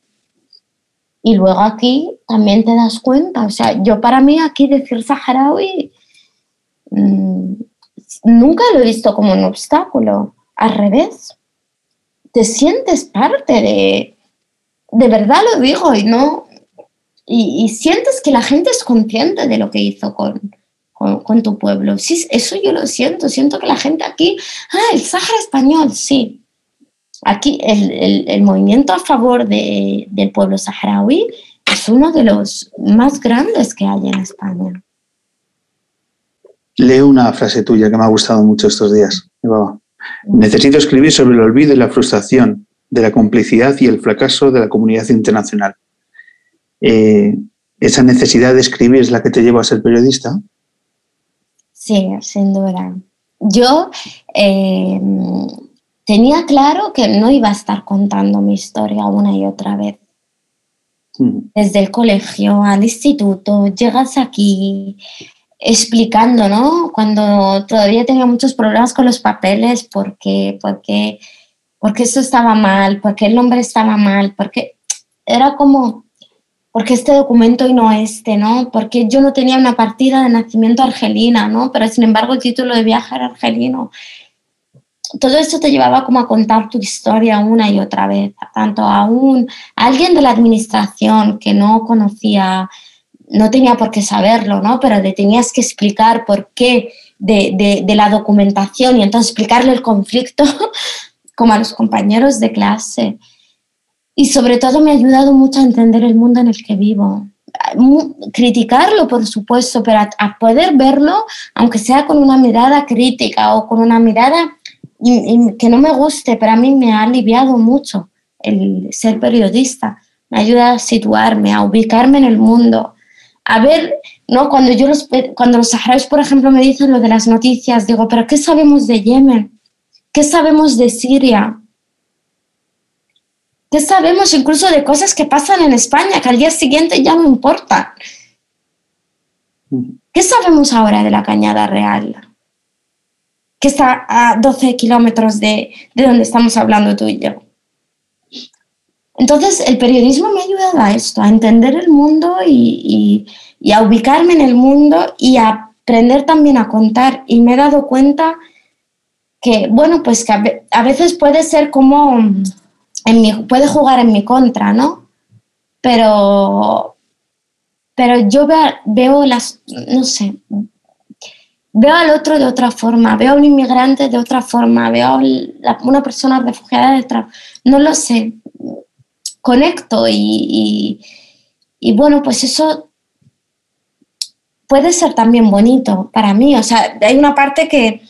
C: Y luego aquí también te das cuenta, o sea, yo para mí aquí decir saharaui mmm, nunca lo he visto como un obstáculo, al revés, te sientes parte de, de verdad lo digo y no, y, sientes que la gente es consciente de lo que hizo con, con, tu pueblo. Sí, eso yo lo siento, siento que la gente aquí, ah, el Sáhara español, sí. Aquí el, el, movimiento a favor de, del pueblo saharaui es uno de los más grandes que hay en España.
A: Leo una frase tuya que me ha gustado mucho estos días. Necesito escribir sobre el olvido y la frustración de la complicidad y el fracaso de la comunidad internacional. Eh, ¿Esa necesidad de escribir es la que te lleva a ser periodista?
C: Sí, sin duda. Yo eh, tenía claro que no iba a estar contando mi historia una y otra vez. Mm. Desde el colegio al instituto, llegas aquí, explicando, ¿no? Cuando todavía tenía muchos problemas con los papeles, porque, porque, porque eso estaba mal, porque el nombre estaba mal, porque era como, porque este documento y no este, ¿no? Porque yo no tenía una partida de nacimiento argelina, ¿no? Pero sin embargo el título de viaje era argelino. Todo esto te llevaba como a contar tu historia una y otra vez, tanto a, un, a alguien de la administración que no conocía no tenía por qué saberlo, ¿no? Pero le tenías que explicar por qué de, la documentación y entonces explicarle el conflicto como a los compañeros de clase. Y sobre todo me ha ayudado mucho a entender el mundo en el que vivo. Criticarlo, por supuesto, pero a, poder verlo, aunque sea con una mirada crítica o con una mirada que no me guste, pero a mí me ha aliviado mucho el ser periodista. Me ayuda a situarme, a ubicarme en el mundo, a ver, ¿no? Cuando, yo los, cuando los saharauis, por ejemplo, me dicen lo de las noticias, digo, ¿pero qué sabemos de Yemen? ¿Qué sabemos de Siria? ¿Qué sabemos incluso de cosas que pasan en España, que al día siguiente ya no importan? ¿Qué sabemos ahora de la Cañada Real? Que está a 12 kilómetros de, de donde estamos hablando tú y yo. Entonces, el periodismo me ha ayudado a esto, a entender el mundo y, a ubicarme en el mundo y a aprender también a contar. Y me he dado cuenta que, bueno, pues que a, veces puede ser como, en mi, puede jugar en mi contra, ¿no? Pero, pero yo veo, las, no sé, veo al otro de otra forma, veo a un inmigrante de otra forma, veo a una persona refugiada de otra, no lo sé conecto y, bueno, pues eso puede ser también bonito para mí. O sea, hay una parte que,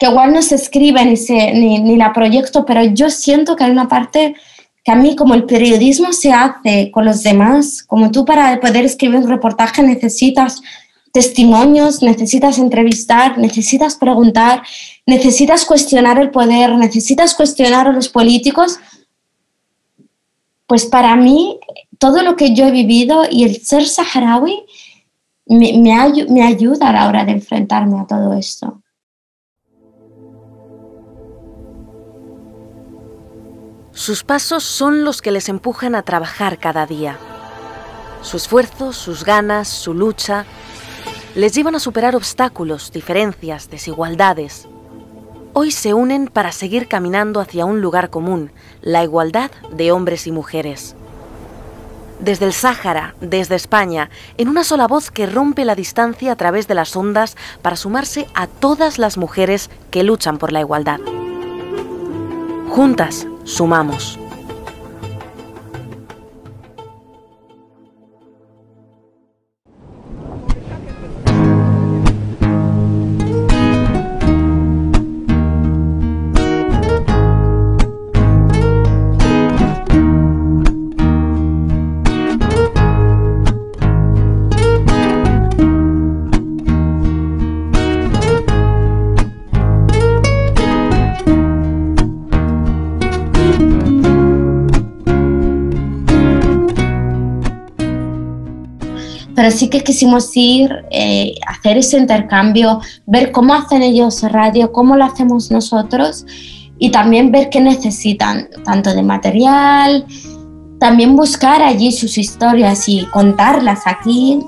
C: igual no se escribe ni, se, ni, la proyecto, pero yo siento que hay una parte que a mí como el periodismo se hace con los demás, como tú para poder escribir un reportaje necesitas testimonios, necesitas entrevistar, necesitas preguntar, necesitas cuestionar el poder, necesitas cuestionar a los políticos pues para mí todo lo que yo he vivido y el ser saharaui me, me, ayuda a la hora de enfrentarme a todo esto.
I: Sus pasos son los que les empujan a trabajar cada día. Su esfuerzo, sus ganas, su lucha, les llevan a superar obstáculos, diferencias, desigualdades. Hoy se unen para seguir caminando hacia un lugar común, la igualdad de hombres y mujeres. Desde el Sáhara, desde España, en una sola voz que rompe la distancia a través de las ondas para sumarse a todas las mujeres que luchan por la igualdad. Juntas, sumamos.
C: Pero sí que quisimos ir, eh, hacer ese intercambio, ver cómo hacen ellos radio, cómo lo hacemos nosotros y también ver qué necesitan, tanto de material, también buscar allí sus historias y contarlas aquí.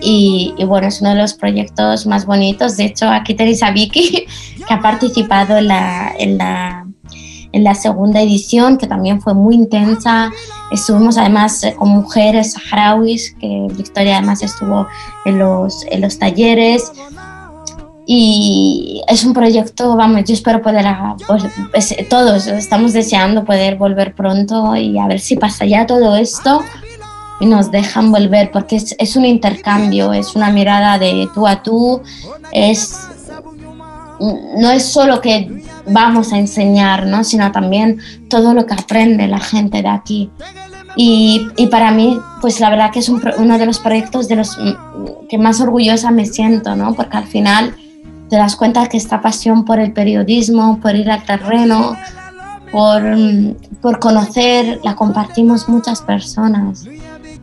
C: Y, bueno, es uno de los proyectos más bonitos. De hecho, aquí tenéis a Vicky, que ha participado en la, en la, en la segunda edición, que también fue muy intensa. Estuvimos además eh, con mujeres saharauis, que Victoria además estuvo en los, en los talleres. Y es un proyecto, vamos, yo espero poder, pues, todos estamos deseando poder volver pronto y a ver si pasa ya todo esto y nos dejan volver, porque es, es un intercambio, es una mirada de tú a tú, es, no es solo que vamos a enseñar, ¿no? sino también todo lo que aprende la gente de aquí. Y, y para mí, pues la verdad que es uno de los proyectos de los que más orgullosa me siento, ¿no? porque al final te das cuenta que esta pasión por el periodismo, por ir al terreno, por, por conocer, la compartimos muchas personas.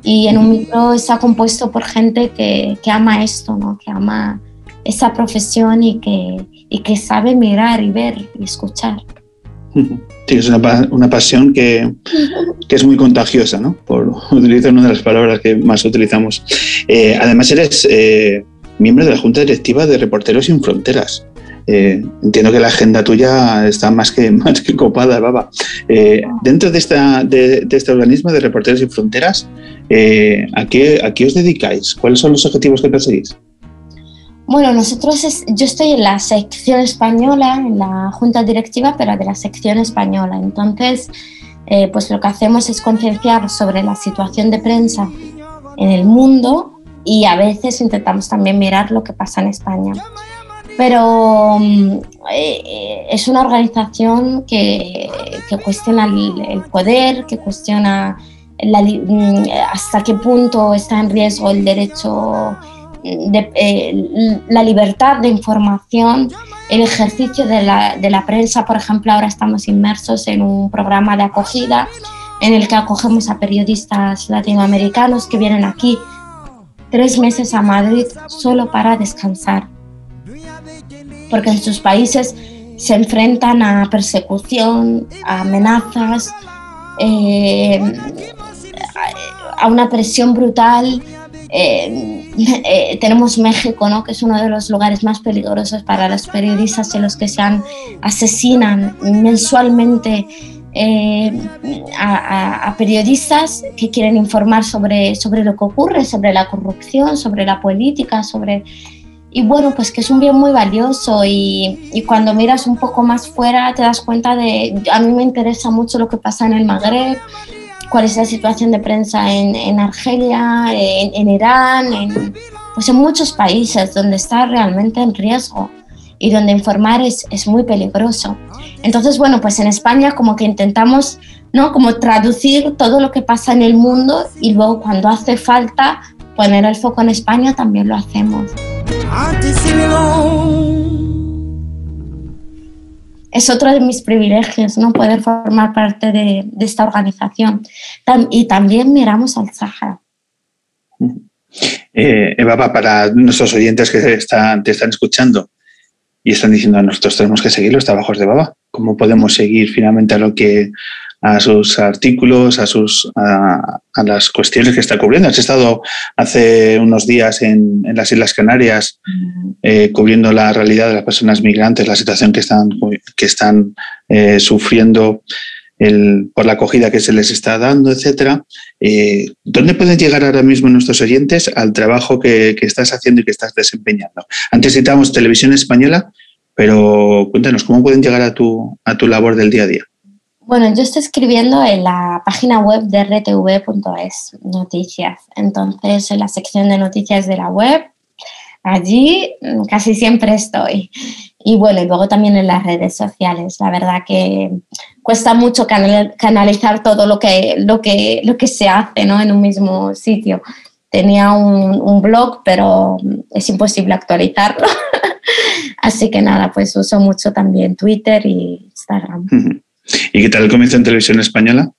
C: Y en un micro está compuesto por gente que, que ama esto, ¿no? que ama esa profesión y que, y que sabe mirar y ver y escuchar.
A: Sí, es una, una pasión que, que, es muy contagiosa, ¿no? Por utilizar una de las palabras que más utilizamos. Eh, además, eres eh, miembro de la Junta Directiva de Reporteros Sin Fronteras. Eh, entiendo que la agenda tuya está más que, más que copada, Baba. Eh, dentro de, esta, de, este organismo de Reporteros Sin Fronteras, ¿a, qué, ¿a, qué, os dedicáis? ¿Cuáles son los objetivos que perseguís?
C: Bueno, nosotros, yo estoy en la sección española, en la junta directiva, pero de la sección española. Entonces, pues lo que hacemos es concienciar sobre la situación de prensa en el mundo y a veces intentamos también mirar lo que pasa en España. Pero mm, eh, es una organización que, cuestiona el, poder, que cuestiona mm, hasta qué punto está en riesgo el derecho, de, eh, la libertad de información, el ejercicio de la, de la prensa. Por ejemplo, ahora estamos inmersos en un programa de acogida en el que acogemos a periodistas latinoamericanos que vienen aquí tres meses a Madrid solo para descansar, porque en sus países se enfrentan a persecución, a amenazas, eh, a una presión brutal. Eh, eh, tenemos México, ¿no? que es uno de los lugares más peligrosos para los periodistas en los que se asesinan mensualmente eh, a, periodistas que quieren informar sobre, sobre lo que ocurre, sobre la corrupción, sobre la política, sobre... Y bueno, pues que es un bien muy valioso y, y, cuando miras un poco más fuera te das cuenta de... A mí me interesa mucho lo que pasa en el Magreb, cuál es la situación de prensa en, en Argelia, en, en Irán, en, pues en muchos países donde está realmente en riesgo y donde informar es, es, muy peligroso. Entonces, bueno, pues en España como que intentamos, ¿no? Como traducir todo lo que pasa en el mundo y luego cuando hace falta poner el foco en España también lo hacemos. Es otro de mis privilegios, ¿no? Poder formar parte de, esta organización. Y también miramos al Sahara.
A: Eh, Eva, para nuestros oyentes que están, te están escuchando, y están diciendo nosotros tenemos que seguir los trabajos de Baba. ¿Cómo podemos seguir finalmente a lo que a sus artículos, a sus a, las cuestiones que está cubriendo? Has estado hace unos días en, en las Islas Canarias eh, cubriendo la realidad de las personas migrantes, la situación que están que están eh, sufriendo el, por la acogida que se les está dando, etcétera. Eh, ¿Dónde pueden llegar ahora mismo nuestros oyentes al trabajo que, que, estás haciendo y que estás desempeñando? Antes citábamos televisión española, pero cuéntanos, ¿cómo pueden llegar a tu, a tu labor del día a día?
C: Bueno, yo estoy escribiendo en la página web de rtv.es, noticias. Entonces, en la sección de noticias de la web, allí casi siempre estoy. Y bueno, y luego también en las redes sociales. La verdad que cuesta mucho canalizar todo lo que, lo que, lo que se hace ¿no? en un mismo sitio. Tenía un, un blog, pero es imposible actualizarlo. Así que nada, pues uso mucho también Twitter y Instagram.
A: ¿Y qué tal el comienzo en televisión española?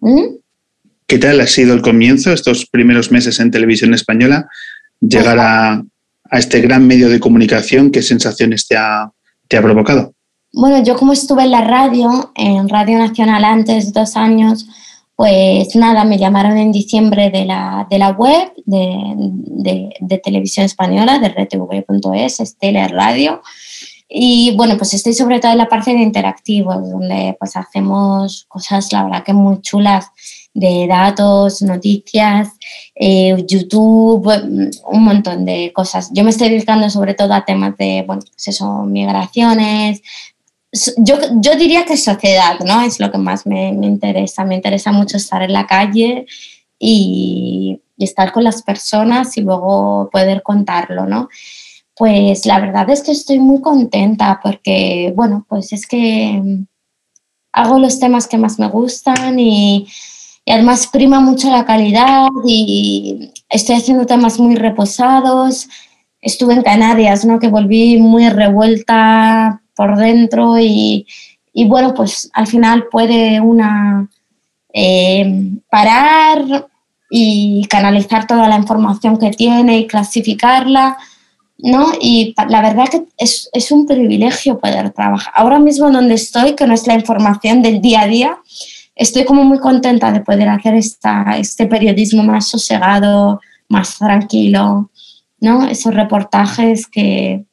A: ¿Mm? ¿Qué tal ha sido el comienzo, estos primeros meses en televisión española? Llegar a, a este gran medio de comunicación, ¿qué sensaciones te ha, te ha provocado?
C: Bueno, yo como estuve en la radio, en Radio Nacional antes, dos años, pues nada, me llamaron en diciembre de la, de la web de, de, de televisión española, de rtv.es, Estelar Radio, Y bueno, pues estoy sobre todo en la parte de interactivos, donde pues hacemos cosas, la verdad que muy chulas de datos, noticias, eh, YouTube, un montón de cosas. Yo me estoy dedicando sobre todo a temas de, bueno, pues eso, migraciones. Yo, yo diría que sociedad, ¿no? Es lo que más me, me interesa. Me interesa mucho estar en la calle y, estar con las personas y luego poder contarlo, ¿no? Pues la verdad es que estoy muy contenta porque, bueno, pues es que hago los temas que más me gustan y y además prima mucho la calidad y estoy haciendo temas muy reposados. Estuve en Canarias, ¿no? que volví muy revuelta por dentro y, y bueno, pues al final puede una eh, parar y canalizar toda la información que tiene y clasificarla, ¿no? Y la verdad que es, es un privilegio poder trabajar. Ahora mismo donde estoy, que no es la información del día a día, estoy como muy contenta de poder hacer esta, este periodismo más sosegado, más tranquilo, ¿no? Esos reportajes que,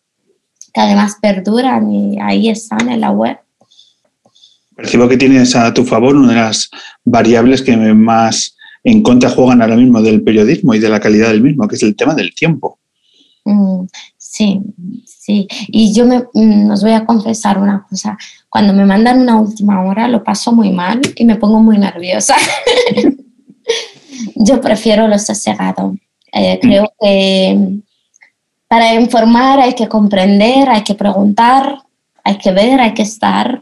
C: que además perduran y ahí están en la web.
A: Percibo que tienes a tu favor una de las variables que más en contra juegan ahora mismo del periodismo y de la calidad del mismo, que es el tema del tiempo.
C: Mm, sí, sí. Y yo me, mm, os voy a confesar una cosa cuando me mandan una última hora lo paso muy mal y me pongo muy nerviosa. Yo prefiero lo sosegado. Eh, creo que para informar hay que comprender, hay que preguntar, hay que ver, hay que estar.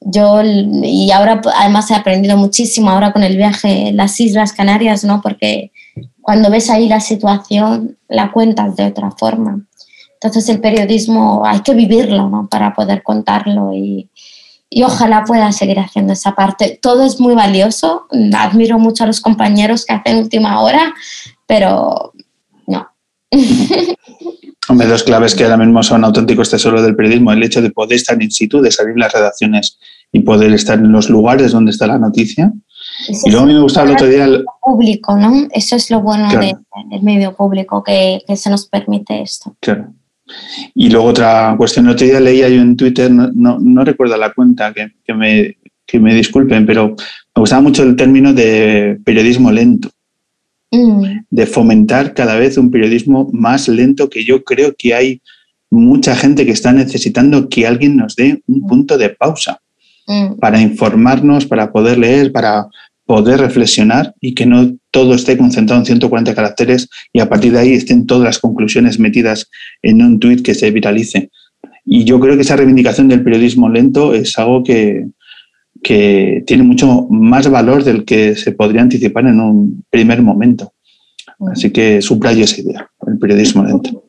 C: Yo, y ahora además he aprendido muchísimo ahora con el viaje a las Islas Canarias, ¿no? Porque cuando ves ahí la situación, la cuentas de otra forma. Entonces el periodismo hay que vivirlo ¿no? para poder contarlo y, y, ojalá pueda seguir haciendo esa parte. Todo es muy valioso, admiro mucho a los compañeros que hacen última hora, pero no.
A: Hombre, dos claves que ahora mismo son auténticos tesoros del periodismo, el hecho de poder estar in situ, de salir las redacciones y poder estar en los lugares donde está la noticia. Y luego a mí me gustaba el otro día... El...
C: Público, ¿no? Eso es lo bueno claro. de, del medio público, que, que se nos permite esto.
A: Claro. Y luego otra cuestión, el otro día leía yo en Twitter, no, no, no recuerdo la cuenta, que, que, me, que, me, disculpen, pero me gustaba mucho el término de periodismo lento, mm. de fomentar cada vez un periodismo más lento, que yo creo que hay mucha gente que está necesitando que alguien nos dé un punto de pausa mm. para informarnos, para poder leer, para poder reflexionar y que no todo esté concentrado en 140 caracteres y a partir de ahí estén todas las conclusiones metidas en un tuit que se viralice. Y yo creo que esa reivindicación del periodismo lento es algo que, que tiene mucho más valor del que se podría anticipar en un primer momento. Así que subrayo esa idea, el periodismo lento.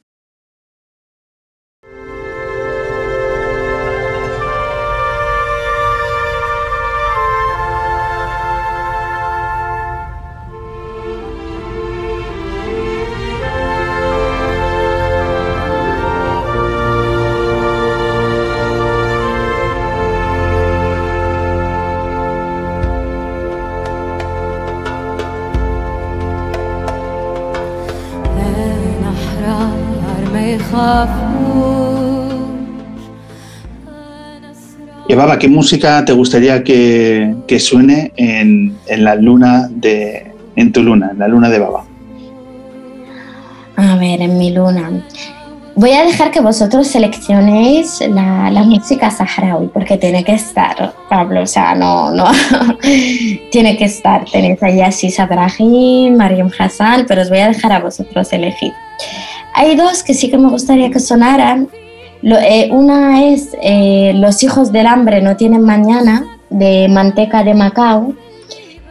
A: ¿Qué música te gustaría que, que suene en, en, la luna de, en tu luna, en la luna de Baba?
C: A ver, en mi luna. Voy a dejar que vosotros seleccionéis la, la música saharaui, porque tiene que estar, Pablo, o sea, no, no, tiene que estar. Tenéis ahí a Sisa Brahim, Mariam Hassan, pero os voy a dejar a vosotros elegir. Hay dos que sí que me gustaría que sonaran, lo, eh, una es eh, Los hijos del hambre no tienen mañana, de Manteca de Macao,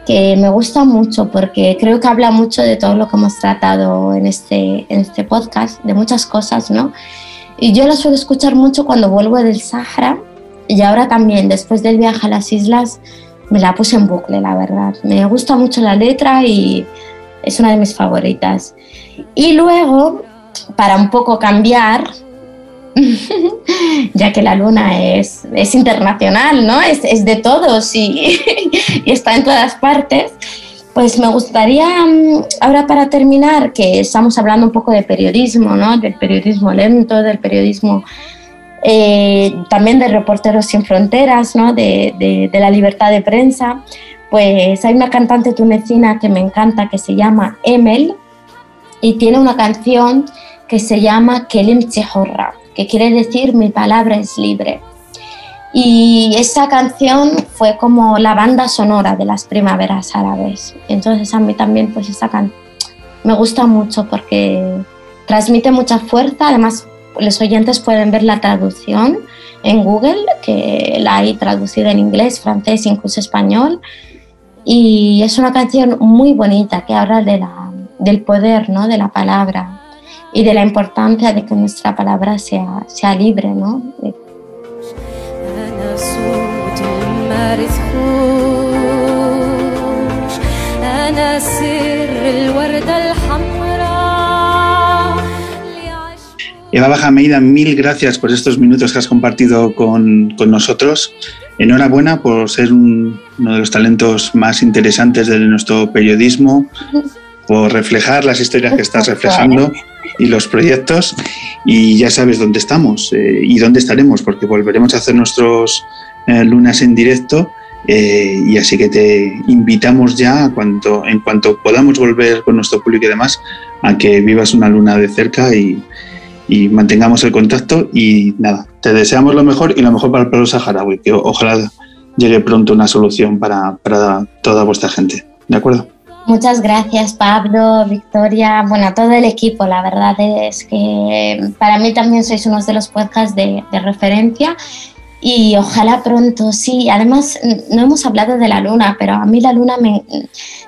C: que me gusta mucho porque creo que habla mucho de todo lo que hemos tratado en este, en este podcast, de muchas cosas, ¿no? Y yo la suelo escuchar mucho cuando vuelvo del Sahara y ahora también, después del viaje a las islas, me la puse en bucle, la verdad. Me gusta mucho la letra y es una de mis favoritas. Y luego, para un poco cambiar, ya que la luna es, es internacional, ¿no? Es, es de todos y, está en todas partes. Pues me gustaría, ahora para terminar, que estamos hablando un poco de periodismo, ¿no? Del periodismo lento, del periodismo eh, también de Reporteros Sin Fronteras, ¿no? de, de, de, la libertad de prensa, pues hay una cantante tunecina que me encanta que se llama Emel y tiene una canción que se llama Kelim Chehorra, que quiere decir mi palabra es libre. Y esa canción fue como la banda sonora de las primaveras árabes. Entonces a mí también pues esa me gusta mucho porque transmite mucha fuerza. Además los oyentes pueden ver la traducción en Google, que la hay traducida en inglés, francés, incluso español. Y es una canción muy bonita que habla de la, del poder ¿no? de la palabra y de la importancia de que nuestra palabra sea, sea libre. ¿no?
A: Eva Bajameida, mil gracias por estos minutos que has compartido con, con nosotros. Enhorabuena por ser un, uno de los talentos más interesantes de nuestro periodismo, por reflejar las historias que estás reflejando y los proyectos. Y ya sabes dónde estamos eh, y dónde estaremos, porque volveremos a hacer nuestros eh, lunas en directo. Eh, y así que te invitamos ya, cuanto, en cuanto podamos volver con nuestro público y demás, a que vivas una luna de cerca y, y mantengamos el contacto y nada, te deseamos lo mejor y lo mejor para el pueblo saharaui, que ojalá llegue pronto una solución para, para toda vuestra gente. ¿De acuerdo?
C: Muchas gracias Pablo, Victoria, bueno, a todo el equipo. La verdad es que para mí también sois unos de los podcasts de, referencia y ojalá pronto, sí. Además, no hemos hablado de la luna, pero a mí la luna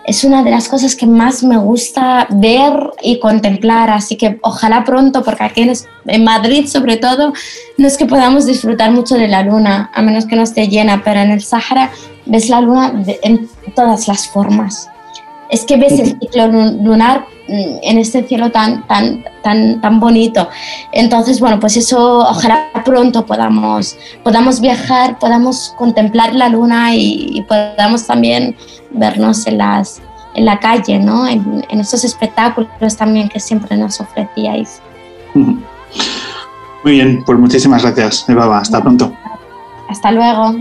C: es una de las cosas que más me gusta ver y contemplar, así que ojalá pronto, porque aquí en, Madrid sobre todo, no es que podamos disfrutar mucho de la luna, a menos que no esté llena, pero en el Sahara ves la luna en todas las formas. Es que ves el ciclo lunar en este cielo tan, tan, tan, tan bonito. Entonces, bueno, pues eso, ojalá pronto podamos, podamos viajar, podamos contemplar la luna y, y podamos también vernos en, las, en la calle, ¿no? En, en estos espectáculos también que siempre nos ofrecíais.
A: Muy bien, pues muchísimas gracias, Eva. Hasta pronto.
C: Hasta luego.